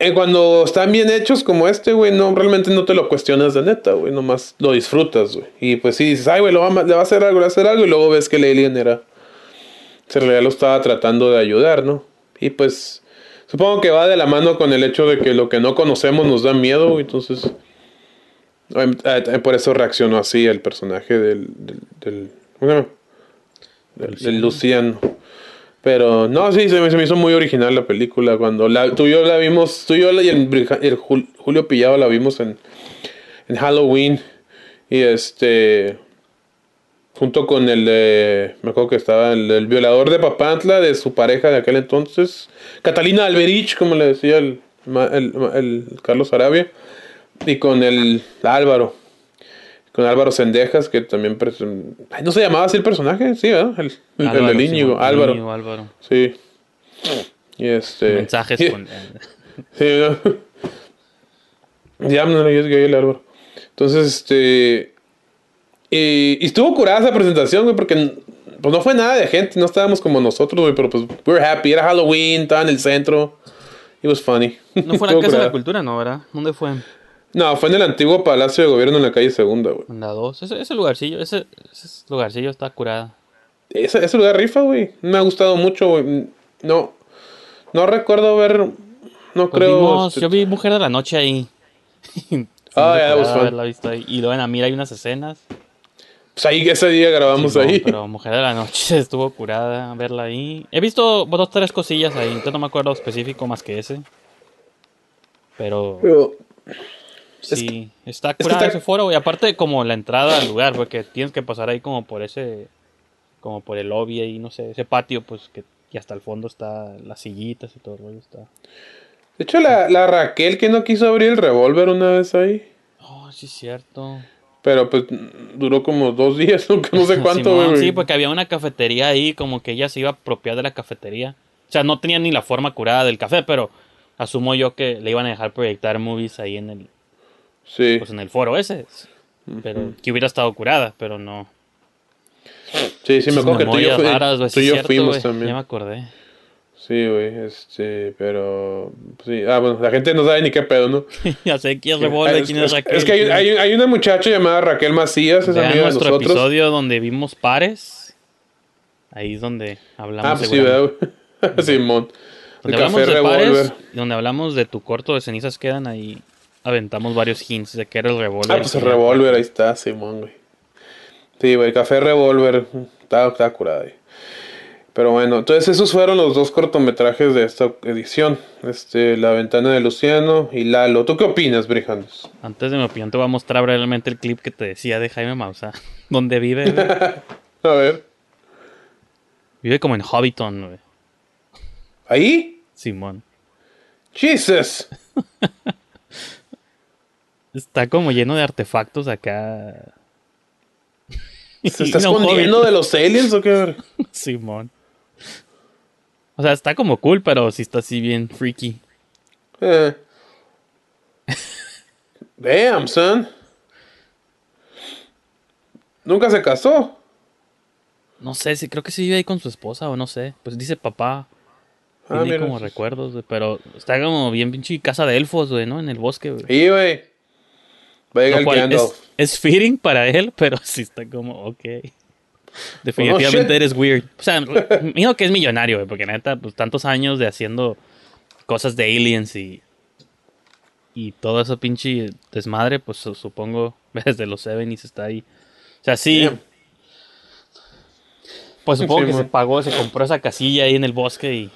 eh, cuando están bien hechos como este, güey, no, realmente no te lo cuestionas de neta, güey, nomás lo disfrutas, güey. Y pues sí dices, ay, güey, lo va le va a hacer algo, le va a hacer algo, y luego ves que el alien era, en realidad lo estaba tratando de ayudar, ¿no? Y pues, supongo que va de la mano con el hecho de que lo que no conocemos nos da miedo, güey, entonces, eh, eh, por eso reaccionó así el personaje del, del, del. Del- del Luciano. Pero no, sí, se me, se me hizo muy original la película. Cuando la, tú y yo la vimos, tú y yo y el, Julio Pillado la vimos en, en Halloween. Y este. Junto con el. Me acuerdo que estaba el, violador de Papantla, de su pareja de aquel entonces. Catalina Alberich, como le decía el, el- el Carlos Arabia. Y con el Álvaro. Con Álvaro Sendejas, que también... Ay, ¿No se llamaba así el personaje? Sí, ¿verdad? El, el,
Álvaro,
del Íñigo,
Simón,
Álvaro.
Íñigo, Álvaro.
Sí. Y este...
Mensajes
y-
con...
Sí, ¿no? Ya no es gay el Álvaro. Entonces, este... Y, y estuvo curada esa presentación, güey, porque pues no fue nada de gente, no estábamos como nosotros, güey, pero pues we were happy, era Halloween, estaba en el centro. It was funny.
No fue la Casa de la Cultura, ¿no, verdad? ¿Dónde fue?
No, fue en el antiguo Palacio de Gobierno en la calle Segunda, güey.
En la 2. Ese, ese lugarcillo, ese, ese lugarcillo está curada.
Ese, ese lugar rifa, güey. Me ha gustado mucho, güey. No, no recuerdo ver, no
Pues
creo.
vimos-
este,
yo vi Mujer de la Noche ahí.
Ah, ya, fun.
haberla visto ahí. Y luego en Amir hay unas escenas.
Pues ahí ese día grabamos ahí.
Pero Mujer de la Noche estuvo curada verla ahí. He visto dos, tres cosillas ahí. Entonces no me acuerdo específico más que ese. Pero
Pero,
sí, está
que está-
ese foro. Y aparte como la entrada al lugar, porque tienes que pasar ahí como por ese... Como por el lobby ahí, no sé, ese patio, pues que... Y hasta el fondo está las sillitas y todo el rollo está.
de hecho, la, la Raquel que no quiso abrir el revólver una vez ahí.
Oh, sí es cierto.
Pero pues duró como dos días, no, no sé cuánto,
Simón, sí, porque había una cafetería ahí, como que ella se iba a apropiar de la cafetería. O sea, no tenía ni la forma curada del café, pero asumo yo que le iban a dejar proyectar movies ahí en el,
Sí.
pues en el foro ese. Pero que hubiera estado curada, pero no.
Sí, sí, me acuerdo que tú y yo,
raras,
tú
cierto,
fuimos también.
Ya me acordé.
Sí, güey, este, pero... Sí, ah, bueno, la gente no sabe ni qué pedo, ¿no?
ya sé quién es Revolver,
es,
quién es
es-
Raquel.
es que hay, hay- hay una muchacha llamada Raquel Macías, es amiga de
nuestro
nosotros.
episodio donde vimos pares. Ahí es donde hablamos
Ah, pues sí. ¿verdad? Simón. El
hablamos
café
de
revólver.
pares, y donde hablamos de tu corto de cenizas quedan ahí. Aventamos varios hints de que era el revólver.
Ah, pues el revólver, ahí está, Simón, güey. Sí, güey, café revólver. Está, está curado ahí. Pero bueno, entonces esos fueron los dos cortometrajes de esta edición. Este, La ventana de Luciano y Lalo. ¿Tú qué opinas, Brijandes?
Antes de mi opinión te voy a mostrar brevemente el clip que te decía de Jaime Mausa. Donde vive, güey.
A ver.
Vive como en Hobbiton, güey.
¿Ahí?
Simón.
Jesus.
Está como lleno de artefactos acá.
¿Se está
no,
escondiendo de los aliens o qué?
Simón. O sea, está como cool, pero sí está así bien freaky.
Eh. Damn, son. Nunca se casó.
No sé, sí, creo que sí vive ahí con su esposa o no sé. Pues dice papá.
Ah,
Tiene como recuerdos, pero está como bien pinche casa de elfos, güey, ¿no? En el bosque, güey.
Sí, güey.
Lo cual es, es fitting para él, pero sí está como, ok. Definitivamente
Oh,
eres weird. O sea, mío que es millonario, porque neta, pues tantos años de haciendo cosas de aliens y. Y todo eso pinche desmadre, pues su- supongo desde los 70s está ahí. O sea, sí.
Damn.
Pues supongo
Sí,
que se pagó, se compró esa casilla ahí en el bosque y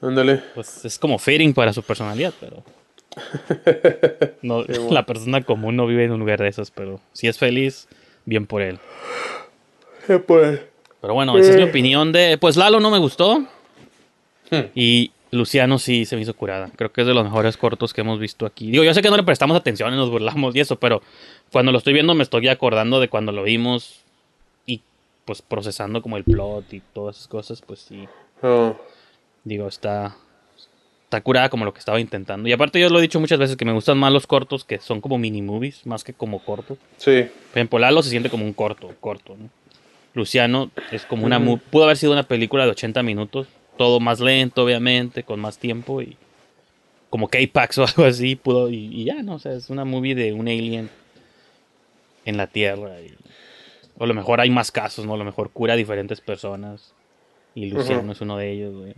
Ándale.
pues es como fitting para su personalidad, pero. No, la persona común no vive en un lugar de esos, pero si es feliz, bien por él.
pues.
Pero bueno, esa es mi
Eh.
opinión de. Pues Lalo no me gustó.
Hmm.
Y Luciano sí se me hizo curada. Creo que es de los mejores cortos que hemos visto aquí. Digo, yo sé que no le prestamos atención y nos burlamos y eso, pero cuando lo estoy viendo me estoy acordando de cuando lo vimos y pues procesando como el plot y todas esas cosas, pues sí.
Oh.
Digo, está está curada como lo que estaba intentando. Y aparte yo lo he dicho muchas veces que me gustan más los cortos que son como mini movies, más que como cortos.
Sí.
Por ejemplo, Lalo se siente como un corto, corto, ¿no? Luciano es como una... Pudo haber sido una película de 80 minutos, todo más lento, obviamente, con más tiempo y... Como K-Pax o algo así, pudo... Y, y ya, ¿no? O sea, es una movie de un alien en la Tierra. Y, o a lo mejor hay más casos, ¿no? A lo mejor cura a diferentes personas. Y Luciano es uno de ellos, güey.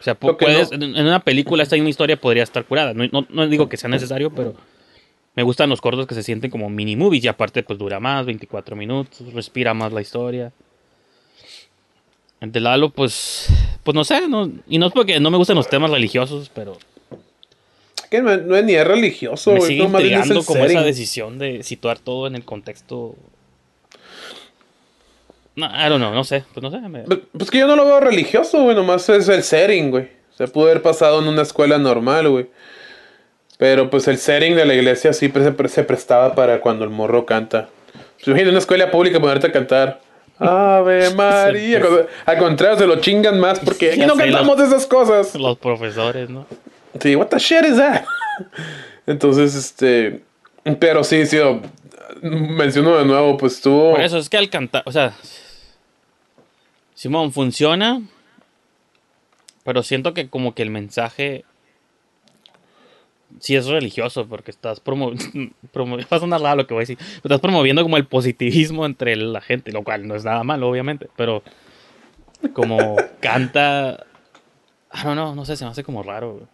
O sea, puedes,
no-
en, una película esta misma historia podría estar curada. No, no- no digo que sea necesario, pero me gustan los cortos que se sienten como mini movies y aparte pues dura más, 24 minutos, respira más la historia. De Lalo pues pues no sé, no, y no es porque no me gustan los temas religiosos, pero
Que no, es ni es religioso,
me sigue
es
intrigando como esa decisión de situar todo en el contexto no, I don't know, no sé, pues no sé, me-
Pues, pues que yo no lo veo religioso, güey. Nomás es el setting, güey. Se pudo haber pasado en una escuela normal, güey. Pero pues el setting de la iglesia sí se, pre- se prestaba para cuando el morro canta. Pues imagínate una escuela pública ponerte a cantar. Ave María. Al contrario, se lo chingan más porque aquí no cantamos
los-
esas cosas.
los profesores, ¿no?
Sí, what the shit is that? Entonces, este. Pero sí, sí, menciono de nuevo, pues estuvo.
Por eso es que al cantar, o sea, Simón funciona, pero siento que como que el mensaje sí es religioso porque estás promoviendo, va a sonar raro lo que voy a decir, pero estás promoviendo como el positivismo entre la gente, lo cual no es nada malo, obviamente, pero como canta, I don't know, no sé, se me hace como raro. güey.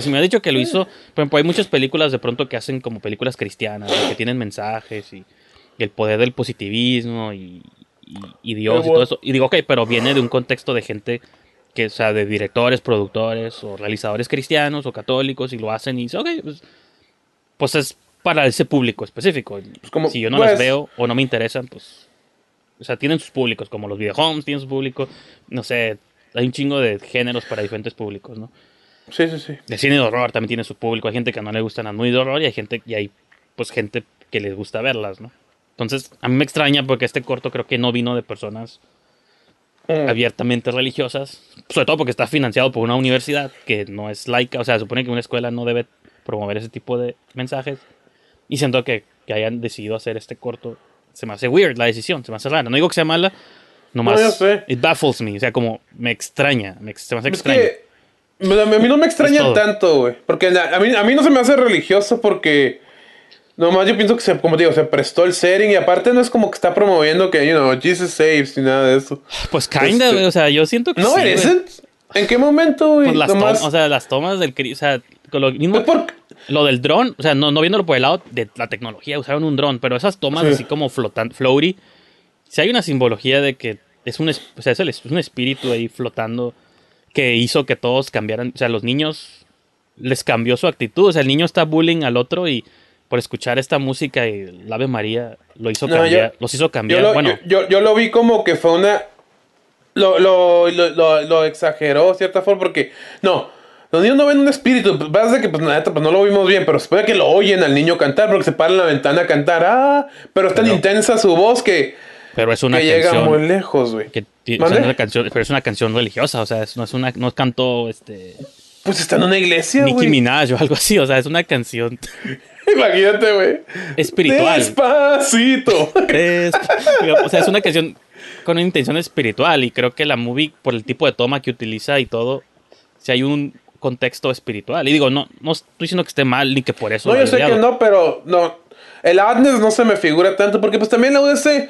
Si me ha dicho que lo hizo, por ejemplo, hay muchas películas de pronto que hacen como películas cristianas, ¿no? que tienen mensajes y, y el poder del positivismo y, y- y Dios y
Pero
todo eso. Y digo, ok, pero viene de un contexto de gente que, o sea, de directores, productores o realizadores cristianos o católicos y lo hacen y dice, ok, pues, pues es para ese público específico.
como-
si yo no
pues-
las veo o no me interesan, pues, o sea, tienen sus públicos, como los videohomes tienen su público, no sé, hay un chingo de géneros para diferentes públicos, ¿no?
Sí, sí, sí.
El cine de horror también tiene su público. Hay gente que no le gustan las muy de horror y hay gente y hay pues gente que les gusta verlas, ¿no? Entonces, a mí me extraña porque este corto creo que no vino de personas
Mm.
abiertamente religiosas, sobre todo porque está financiado por una universidad que no es laica, o sea, supone que una escuela no debe promover ese tipo de mensajes. Y siento que, que hayan decidido hacer este corto, se me hace weird la decisión, se me hace rara. No digo que sea mala, nomás
No, sé.
it baffles me, o sea, como me extraña, me, se me hace
Es
extraño.
que a mí no me extraña tanto, güey. Porque a mí, a mí no se me hace religioso porque nomás yo pienso que se, como te digo, se prestó el setting y aparte no es como que está promoviendo que, you know, Jesus saves ni nada de eso.
Pues kinda,
Este-
o sea, yo siento que
No,
sí,
isn't. ¿En qué momento, güey?
Pues las
Nomás-
tomas, o sea, las tomas del o sea, con lo mismo lo del dron, o sea, no, no viéndolo por el lado de la tecnología, usaron un dron, pero esas tomas
Sí.
así como flotando, floaty, si hay una simbología de que es un, o sea, es, el- es un espíritu ahí flotando que hizo que todos cambiaran, o sea, los niños les cambió su actitud, o sea, el niño está bullying al otro y por escuchar esta música y el Ave María lo hizo
No,
cambiar,
yo-
los hizo
Yo
cambiar,
lo,
bueno,
yo, yo- yo lo vi como que fue una. Lo, lo, lo, exageró de cierta forma porque. No, los niños no ven un espíritu. Pues, pasa que pues, neta, pues, no lo vimos bien, pero se puede que lo oyen al niño cantar porque se para en la ventana a cantar. Ah, pero es tan
Pero-
intensa su voz que,
pero es una
que llega
canción
muy lejos, güey.
o sea, es canción, pero es una canción religiosa, o sea, es- no es una, no cantó este
Pues está en una iglesia,
Nicki
güey.
Minaj o algo así, o sea, es una canción
Imagínate, güey.
espiritual.
Despacito.
Es- o sea, es una canción con una intención espiritual y creo que la movie, por el tipo de toma que utiliza y todo, si hay un contexto espiritual. Y digo, no, no estoy diciendo que esté mal ni que por eso.
No, yo sé que no, pero no. El Adnes no se me figura tanto porque pues también la UDC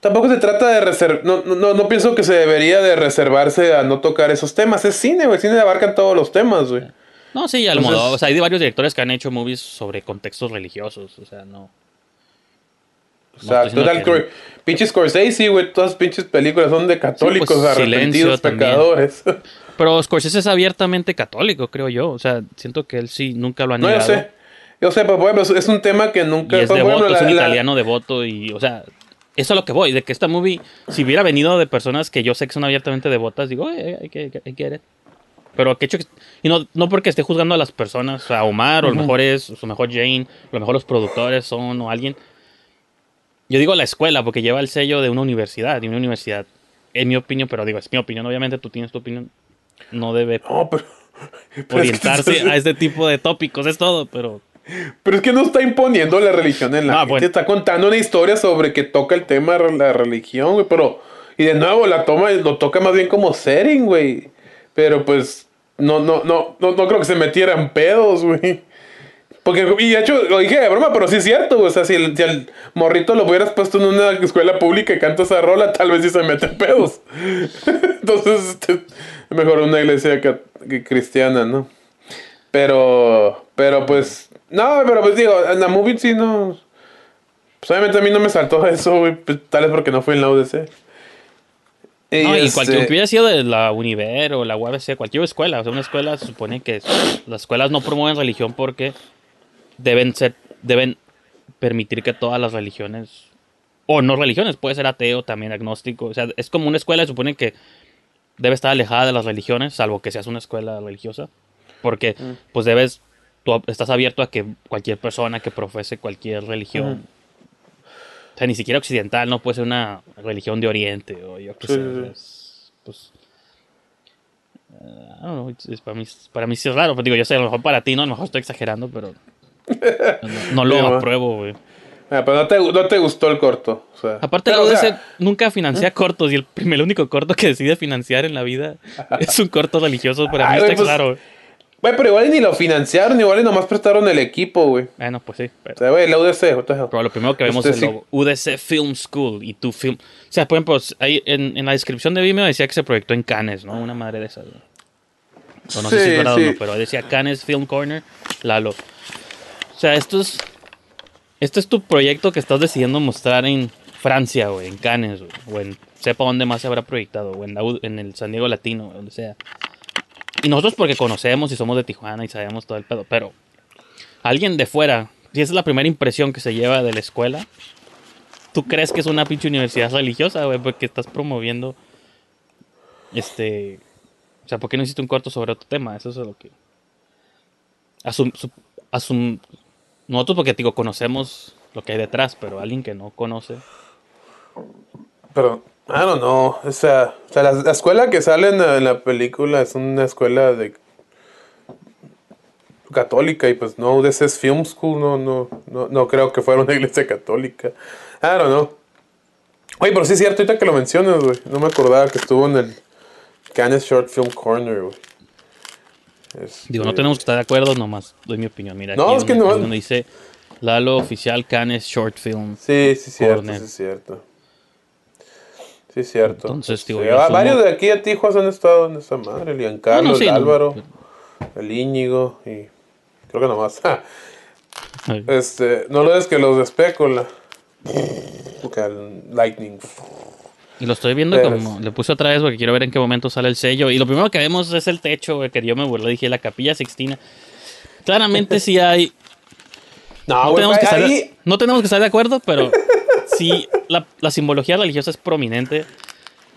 tampoco se trata de reservar. No, no, no pienso que se debería de reservarse a no tocar esos temas. Es cine, güey. Cine abarcan todos los temas, güey.
No, sí, al
Entonces-
modo. O sea, hay de varios directores que han hecho movies sobre contextos religiosos. O sea, no.
O sea, total,
que no.
Pinches Scorsese, güey. Todas las pinches películas son de católicos,
pues,
arrepentidos, pecadores.
Pero Scorsese es abiertamente católico, creo yo. O sea, siento que él sí nunca lo ha
no,
negado.
yo sé. Yo sé, pero bueno, es un tema que nunca.
Y es devoto,
bueno,
es
la-
un
la-
italiano devoto y, o sea, eso es lo que voy, de que esta movie, si hubiera venido de personas que yo sé que son abiertamente devotas, digo, "Eh, I, get- I get it". Pero que hecho, y no, no porque esté juzgando a las personas, o sea, a Omar, o a lo mejor es, o a lo mejor Jane, o a lo mejor los productores son, o alguien. Yo digo la escuela, porque lleva el sello de una universidad, y una universidad, en mi opinión, pero digo, es mi opinión, obviamente tú tienes tu opinión, no debe
No, pero. pero es que
orientarse a este tipo de tópicos, es todo, pero...
Pero es que no está imponiendo la religión en la
Ah,
gente.
bueno.
Está contando una historia sobre que toca el tema de la religión, güey. Pero. Y de nuevo, la toma, lo toca más bien como setting, güey. Pero pues. No, no, no, no, no creo que se metieran pedos, güey. Porque, y de hecho, lo dije de broma, pero sí es cierto, güey. O sea, si el, si el morrito lo hubieras puesto en una escuela pública y canta esa rola, tal vez sí se meten pedos. Entonces, este, mejor una iglesia que cristiana, ¿no? Pero, pero pues, no, pero pues digo, en la movie sí no. Pues obviamente a mí no me saltó eso, güey. pues, tal vez porque no fue en la UDC.
No, y
este,
cualquier que hubiera sido de la Univer o la UABC, cualquier escuela, o sea, una escuela se supone que las escuelas no promueven religión porque deben ser, deben permitir que todas las religiones, o no religiones, puede ser ateo, también agnóstico, o sea, es como una escuela, se supone que debe estar alejada de las religiones, salvo que seas una escuela religiosa, porque
Mm.
pues debes, tú estás abierto a que cualquier persona que profese cualquier religión. O sea, ni siquiera occidental, no puede ser una religión de Oriente o yo qué
Sí,
sé.
sí,
o
sí.
sea, es, pues. don't know, it's- para, mí, para mí sí es raro. Pero digo, yo sé, a lo mejor para ti no, a lo mejor estoy exagerando, pero. No, no lo
Sí,
apruebo, güey.
ah, pero no te, no te gustó el corto. O sea,
Aparte,
pero,
la
o
UDC
sea,
nunca financia cortos y el, primer, el único corto que decide financiar en la vida es un corto religioso. Para mí está
pues,
claro, güey.
Pero igual ni lo financiaron, igual y nomás prestaron el equipo, güey.
Bueno, pues sí. Pero,
O sea, güey, la UDC, what
pero lo primero que vemos
Este
es el
sí.
logo. UDC Film School y tu film. O sea, por ejemplo, ahí en, en la descripción de Vimeo decía que se proyectó en Cannes, ¿no? Una madre de esas. güey. O no sé si es verdad
sí.
o no, pero ahí decía Cannes Film Corner, Lalo. O sea, esto es. Este es tu proyecto que estás decidiendo mostrar en Francia, güey, en Cannes, güey, o en sepa dónde más se habrá proyectado, o en, la en el San Diego Latino, güey, donde sea. Nosotros porque conocemos y somos de Tijuana y sabemos todo el pedo, pero alguien de fuera, si esa es la primera impresión que se lleva de la escuela, ¿tú crees que es una pinche universidad religiosa, güey? Porque estás promoviendo, este, o sea, ¿por qué no hiciste un corto sobre otro tema? Eso es lo que... Asum, su- asum- nosotros porque, digo, conocemos lo que hay detrás, pero alguien que no conoce...
Pero, I don't know. O sea, o sea la, la escuela que sale en la, en la película es una escuela de católica y pues no, UDC es Film School, no, no, no, no creo que fuera una iglesia católica. I don't know. Oye, pero sí es cierto, ahorita que lo mencionas, güey. No me acordaba que estuvo en el Cannes Short Film Corner, güey. Este,
Digo, no tenemos que estar de acuerdo, nomás doy mi opinión. Mira,
No,
aquí
es que
donde,
no-
donde dice Lalo Oficial Cannes Short Film.
Sí, sí es cierto, sí es cierto. Sí cierto.
Entonces, digo,
Sí,
yo
va-
asumo-
varios de aquí a Tijuas han estado en esa madre. El Giancarlo,
No, no, sí,
el
no,
Álvaro, el Íñigo y creo que nomás. Este, no lo es que los de Spécula. Porque el Lightning.
Y lo estoy viendo
Pero
como. Le puse otra vez porque quiero ver en qué momento sale el sello. Y lo primero que vemos es el techo, que yo me burlé. Dije, la capilla Sixtina. Claramente sí hay.
No,
que estar,
ahí.
no tenemos que estar de acuerdo, pero sí la, la simbología religiosa es prominente.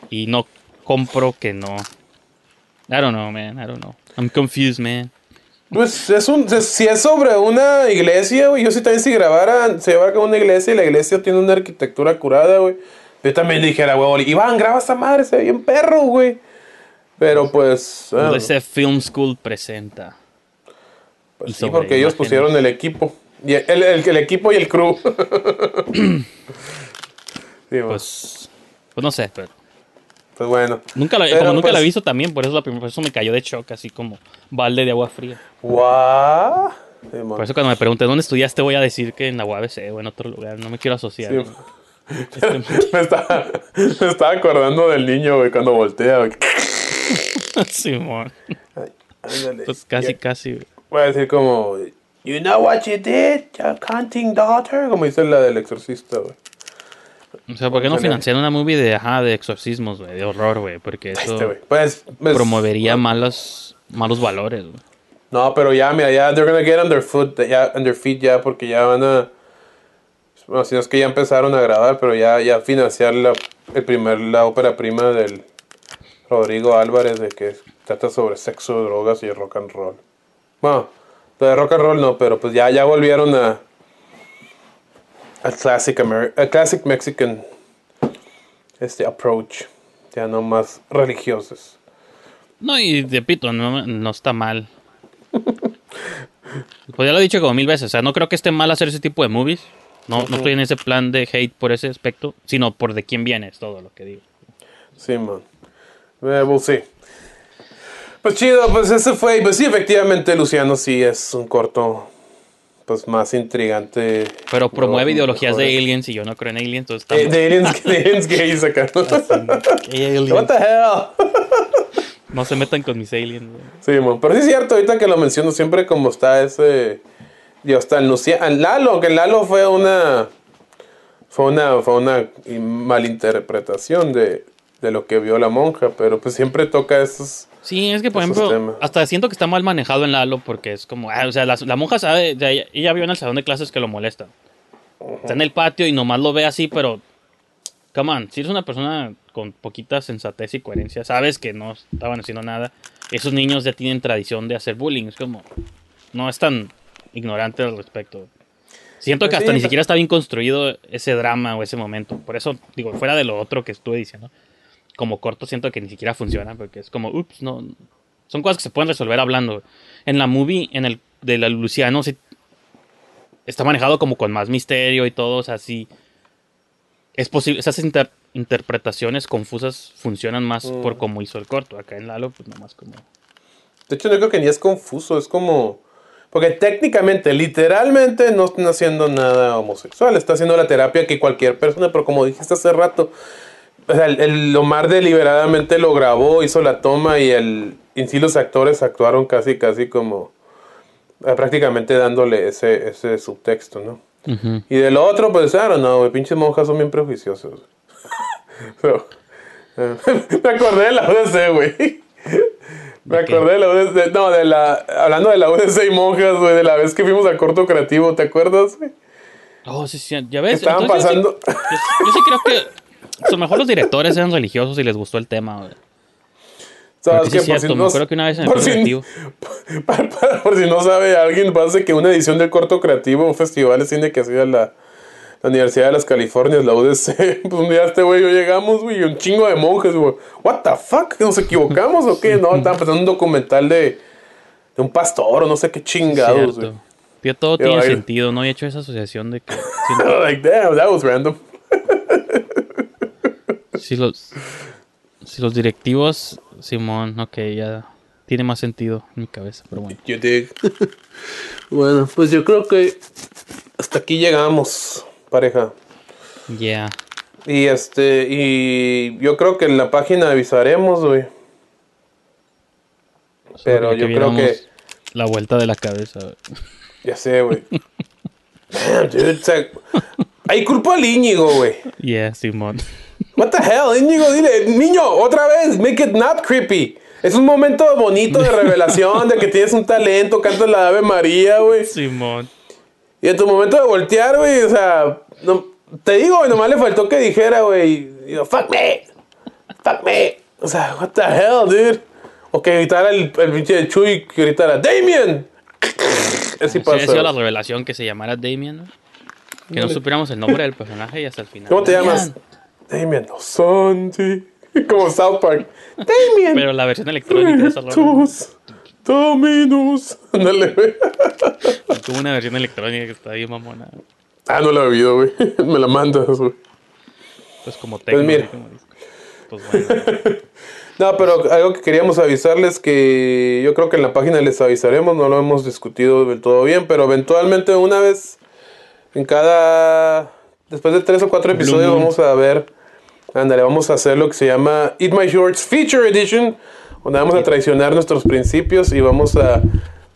Y no compro que no. I don't know, man. I don't know. I'm confused, man.
Pues es un, si es sobre una iglesia, güey. Yo sí también si grabara, se llevara como una iglesia y la iglesia tiene una arquitectura curada, güey. Yo también dijera, güey, Iván, graba esta madre, se ve bien perro, güey. Pero pues. ah,
UDC Film School presenta.
pues sí, porque ellos pusieron el equipo. Y el, el- el equipo y el crew. Sí, pues,
Pues. No sé, pero.
pues bueno.
Nunca lo,
Pero,
como nunca
pues-
la he visto también, por eso, la primera, por eso me cayó de shock, así como balde de agua fría.
Sí.
Por eso cuando me pregunten dónde estudiaste voy a decir que en la UABC o en otro lugar, no me quiero asociar.
Sí. me, estaba, me estaba acordando del niño, güey, cuando voltea, güey.
Simón. Pues casi,
Ya-
casi. güey.
Voy a decir como, you know what you did, your canting daughter, como dice la del exorcista, güey.
O sea, ¿por qué no
Ándale.
financiar una movie de, ajá, de exorcismos, güey, de horror, güey? Porque eso
Este, güey. Pues, pues,
promovería malos, malos valores, güey.
No, pero ya, mira, ya, they're gonna get under foot, ya, under feet ya, porque ya van a, bueno, si no es que ya empezaron a grabar, pero ya, ya financiar la, el primer, la ópera prima del Rodrigo Álvarez de que trata sobre sexo, drogas y rock and roll. Bueno, lo de rock and roll no, pero pues ya, ya volvieron a al classic, Ameri- al classic Mexican este approach, ya no más religiosos.
No, y repito, no, no está mal. Pues ya lo he dicho como mil veces. O sea, no creo que esté mal hacer ese tipo de movies. No, no estoy en ese plan de hate por ese aspecto, sino por de quién viene, es todo lo que digo.
Sí, man. Eh, we'll see. Pues chido, pues ese fue. y Pues sí, efectivamente, Luciano sí es un corto. Pues más intrigante.
Pero promueve
No,
ideologías de aliens y yo no creo en aliens, entonces
Eh,
estamos-
de aliens, de aliens gays acá.
¿Qué aliens?
What the hell?
No se metan con mis aliens. güey.
Sí, man. Pero sí es cierto, ahorita que lo menciono, siempre como está ese. Está el Luciano. el Lalo, que el Lalo fue una. Fue una, fue una malinterpretación de, de lo que vio la monja, pero pues siempre toca esos.
Sí, es que por ejemplo,
temas.
hasta siento que está mal manejado en Lalo porque es como, ah, o sea, la, la monja sabe, sea, ella, vio en el salón de clases que lo molesta. Está en el patio y nomás lo ve así, pero, come on, si eres una persona con poquita sensatez y coherencia, sabes que no estaban haciendo nada. Esos niños ya tienen tradición de hacer bullying, es como, no es tan ignorante al respecto. Siento que
Pues
hasta
sí,
ni siquiera está bien construido ese drama o ese momento. Por eso, digo, fuera de lo otro que estuve diciendo, como corto siento que ni siquiera funciona porque es como, ups, no. Son cosas que se pueden resolver hablando. En la movie, en el de la Luciano, sí está manejado como con más misterio y todo, o sea, sí. Es posible, esas inter- interpretaciones confusas funcionan más
Mm.
por cómo hizo el corto. Acá en Lalo, pues nomás como.
De hecho, yo creo que ni es confuso, es como. Porque técnicamente, literalmente, no están haciendo nada homosexual. Está haciendo la terapia que cualquier persona, pero como dijiste hace rato, o sea, el, el Omar deliberadamente lo grabó, hizo la toma y el. Y sí, los actores actuaron casi, casi como. eh, prácticamente dándole ese, ese subtexto, ¿no? Y de lo otro, pues, don't know, güey, pinches monjas son bien prejuiciosos. Pero, eh, me acordé de la UDC, güey. Me acordé de la UDC, no, de la, hablando de la UDC y monjas, güey, de la vez que fuimos al corto creativo, ¿te acuerdas, güey?
Oh, sí, sí, ya ves.
Estaban
entonces yo sí-
pasando,
Yo, yo sí creo que. A lo mejor los directores eran religiosos y les gustó el tema, güey.
¿sabes
sí es cierto, me acuerdo que una vez en el
por si- para- para- por si no sabe alguien, pasa que una edición del corto creativo, un festival de cine que hacía la, la Universidad de las Californias, la UDC, pues un día este güey yo llegamos, güey, y un chingo de monjes, güey, what the fuck, ¿nos equivocamos o qué? No, estaban pasando un documental de, de un pastor o no sé qué chingados, güey.
Todo
Yo,
tiene sentido, ¿no? He hecho esa asociación de que.
like, damn, that was random.
Si los, si los directivos, Simón, ok, ya tiene más sentido en mi cabeza, pero bueno.
Dig. bueno, pues yo creo que hasta aquí llegamos, pareja.
Yeah.
Y este, y yo creo que en la página avisaremos, güey. Pero yo creo que,
La vuelta de la cabeza, güey.
ya sé, güey. Damn, dude, o sea, hay culpa al Íñigo, güey.
Yeah, Simón.
What the hell, Íñigo, dile, niño, otra vez, make it not creepy. Es un momento bonito de revelación, de que tienes un talento, cantas la Ave María, güey.
Simón.
Y en tu momento de voltear, güey, o sea, no- te digo, güey, nomás le faltó que dijera, güey, fuck me, fuck me. O sea, what the hell, dude. O que gritara el, el pinche Chuy, que gritara, Damien. Así
ha sido la revelación que se llamara Damien, ¿no? Que no supiéramos el nombre del personaje y hasta el final.
¿Cómo te llamas? Damien, no, Santi. Como South Park. Damien.
Pero la versión electrónica de.
Tus Dominus. Ándale, güey.
Tuvo una versión electrónica que está bien mamona.
Ah, no la he oído, güey. Me la mandas, güey.
Pues como
mira.
así como dice. Pues bueno.
No, pero algo que queríamos avisarles que yo creo que en la página les avisaremos, no lo hemos discutido del todo bien, pero eventualmente una vez en cada después de tres o cuatro episodios vamos a ver, ándale, vamos a hacer lo que se llama Eat My Shorts Feature Edition, donde vamos a traicionar nuestros principios y vamos a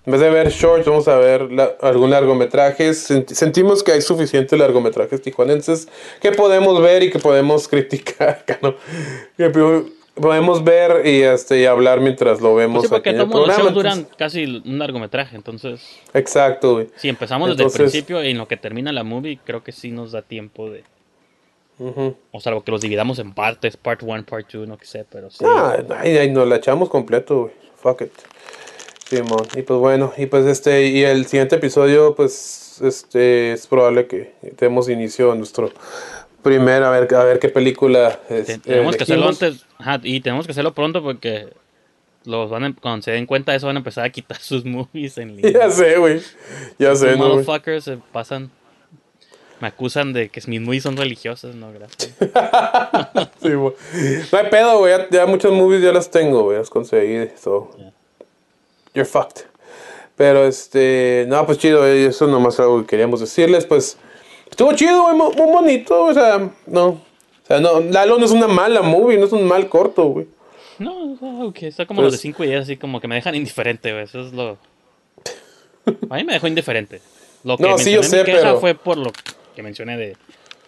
en vez de ver shorts, vamos a ver la- algún largometraje. Sent- sentimos que hay suficientes largometrajes tijuanenses que podemos ver y que podemos criticar. ¿no? Que po- podemos ver y, este, y hablar mientras lo vemos
Pues sí, porque todos los shows duran
entonces-
casi un largometraje, entonces
Exacto, güey.
si empezamos desde
Entonces-
el principio y en lo que termina la movie, creo que sí nos da tiempo de,
Ujú.
O salvo que los dividamos en partes, part 1, part 2, no que sé, pero sí.
Ah, ay, ay, nos la echamos completo, güey. Fuck it. Simón. Y pues bueno, y pues este, y el siguiente episodio, pues, este, es probable que demos inicio a nuestro primer, a ver, a ver qué película es,
Te- tenemos que hacerlo antes, ajá, y tenemos que hacerlo pronto porque los van a- cuando se den cuenta de eso van a empezar a quitar sus movies en línea.
Ya sé, güey. Ya sé,
Esos
¿no,
motherfuckers se pasan, me acusan de que mis movies son religiosas, no, gracias.
Sí. No hay pedo, güey. Ya, ya muchas movies ya las tengo, güey. Las conseguí. So. You're fucked. Pero este. No, pues chido, eh, Eso nomás algo que queríamos decirles. Pues. Estuvo chido, güey. mu- Muy bonito. O sea, no. O sea, no. Lalo no es una mala movie. No es un mal corto, güey.
No, está como
Pues-
los de 5 y 10, así como que me dejan indiferente, güey, eso es lo... A mí me dejó indiferente. Lo que
No, sí, yo
mi
sé,
queja
pero-
fue por lo que mencioné de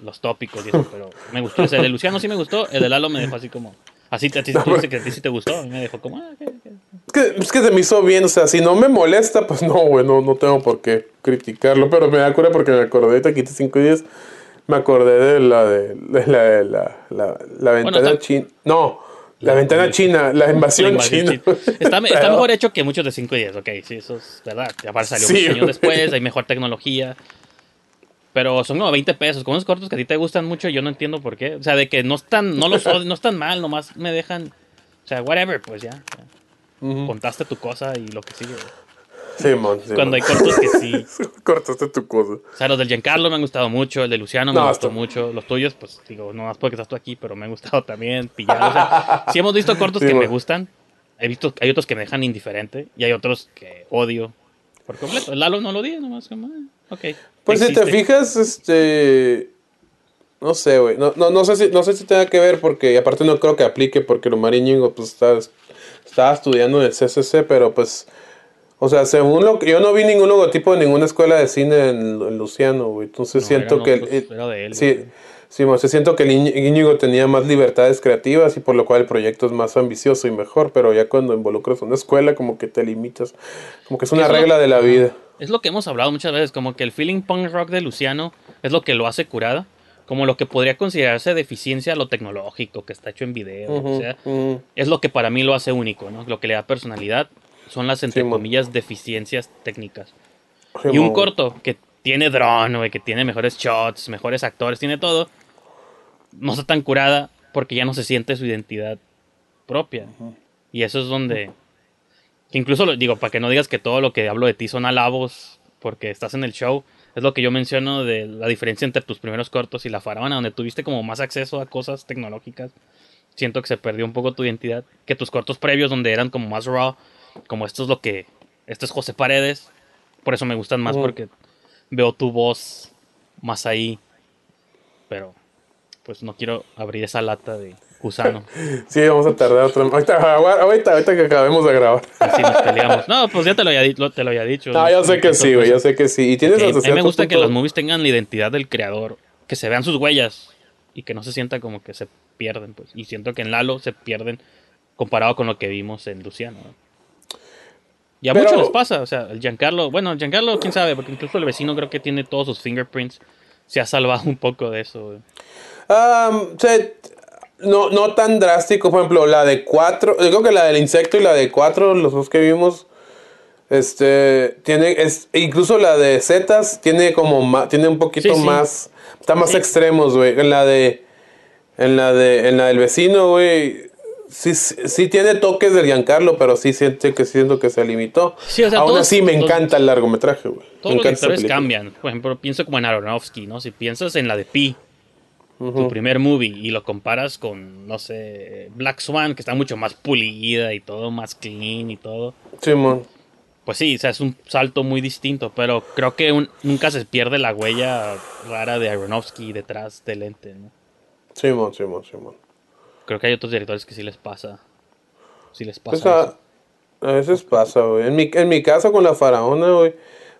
los tópicos y eso, pero me gustó. O sea, el de Luciano sí me gustó, el de Lalo me dejó así como... Así te, dices que a ti sí te gustó, a mí me dejó como... Ah, ok, ok.
Es que, es que se me hizo bien. O sea, si no me molesta, pues no, güey. No, no tengo por qué criticarlo. Pero me da cura porque me acordé. Te quité 5 y 10. Me acordé de la de, de la, de la, la, la ventana
está-
china. No. La ventana china, la invasión,
La invasión
china.
china. Está, está mejor hecho que muchos de 5 y 10, ok, sí, eso es verdad. Aparte salió
Sí,
muchos años después, hay mejor tecnología. Pero son como 20 pesos. Con esos cortos que a ti te gustan mucho, yo no entiendo por qué. O sea, de que no están, no los odio, no están mal, nomás me dejan. O sea, whatever, pues ya. ya. Contaste tu cosa y lo que sigue. güey.
Simón, Simón.
Cuando hay cortos que sí.
Cortaste tu cosa.
O sea, los del Giancarlo me han gustado mucho, el de Luciano me
No,
gustó
está-
mucho, los tuyos, pues digo, no más porque estás tú aquí, pero me han gustado también, pillado. O sea, sí hemos visto cortos
Sí,
que me gustan, he visto, hay otros que me dejan indiferente y hay otros que odio por completo. El Lalo no lo di, nomás como, ah, ok.
Pues si te
existe.
fijas, este. No sé, güey. No, no, no, sé si, no sé si tenga que ver porque, y aparte no creo que aplique porque lo Íñigo pues está, estaba estudiando en el CCC, pero pues. O sea, según lo que. Yo no vi ningún logotipo de ninguna escuela de cine en, en Luciano, güey. Entonces
No,
siento
era-
que.
no,
el-
pues, era de él,
sí,
güey.
Sí, sea, siento que el Íñ- Íñigo tenía más libertades creativas y por lo cual el proyecto es más ambicioso y mejor, pero ya cuando involucras una escuela, como que te limitas. Como que es una regla de la vida.
Es lo que hemos hablado muchas veces, como que el feeling punk rock de Luciano es lo que lo hace curada, como lo que podría considerarse deficiencia a lo tecnológico, que está hecho en video,
Ujú,
o sea, es lo que para mí lo hace único, ¿no? Lo que le da personalidad son las, entre
Sí,
comillas, deficiencias técnicas.
Sí,
y un corto que tiene drone, güey, que tiene mejores shots, mejores actores, tiene todo, no está tan curada porque ya no se siente su identidad propia. Y eso es donde... que incluso, lo- digo, para que no digas que todo lo que hablo de ti son alabos porque estás en el show, es lo que yo menciono de la diferencia entre tus primeros cortos y La Faraona, donde tuviste como más acceso a cosas tecnológicas. Siento que se perdió un poco tu identidad. Que tus cortos previos, donde eran como más raw, como esto es lo que... Esto es José Paredes. Por eso me gustan más porque veo tu voz más ahí. Pero, pues no quiero abrir esa lata de gusano.
Sí, vamos a tardar otra. Ahorita, ahorita, ahorita que acabemos de grabar.
Así nos peleamos. No, pues ya te lo había, lo- te lo había dicho.
No, yo sé que sí, güey, yo sé que sí. Y tienes hasta
a mí me gusta que las movies tengan la identidad del creador, que se vean sus huellas y que no se sienta como que se pierden, pues. Y siento que en Lalo se pierden comparado con lo que vimos en Luciano. ¿no? Y a
Pero-
muchos les pasa, o sea, el Giancarlo, bueno, el Giancarlo, quién sabe, porque incluso el vecino creo que tiene todos sus fingerprints, se ha salvado un poco de eso. güey.
Um, no, no tan drástico, por ejemplo, la de 4, yo creo que la del insecto y la de 4, los dos que vimos, este, tiene, es, incluso la de Zetas tiene como más, tiene un poquito
Sí, sí.
más, está más
Sí.
extremos, güey, en la de, en la de, en la del vecino, güey, sí, sí, tiene toques del Giancarlo, pero sí siento que siento que se limitó.
Sí, o sea,
Aún
todos-
así me
todos-
encanta el largometraje, güey. Me
Todos los directores cambian. Por ejemplo, pienso como en Aronofsky, ¿no? Si piensas en la de Pi, tu primer movie, y lo comparas con, no sé, Black Swan, que está mucho más pulida y todo más clean y todo.
Simón.
Pues sí, o sea, es un salto muy distinto, pero creo que un- nunca se pierde la huella rara de Aronofsky detrás del ente, ¿no?
Simón, Simón, Simón.
Creo que hay otros directores que sí les pasa. Sí les pasa.
Pues a,
eso.
a veces pasa, güey. En mi, en mi caso con la faraona, güey,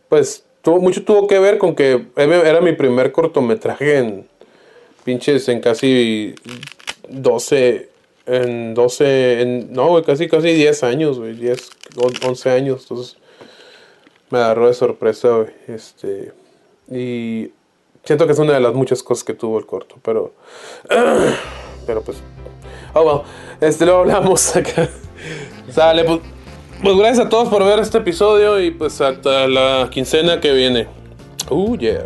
pues tuvo, mucho tuvo que ver con que era mi primer cortometraje en pinches, en casi 12, en 12, en, no, güey, casi, casi 10 años, güey, 10, on- 11 años. Entonces me agarró de sorpresa, güey. Este, y Siento que es una de las muchas cosas que tuvo el corto, pero. Pero pues. Oh, well. Este, luego hablamos acá. Sale, pues. Pues gracias a todos por ver este episodio y pues hasta la quincena que viene. Uh, yeah.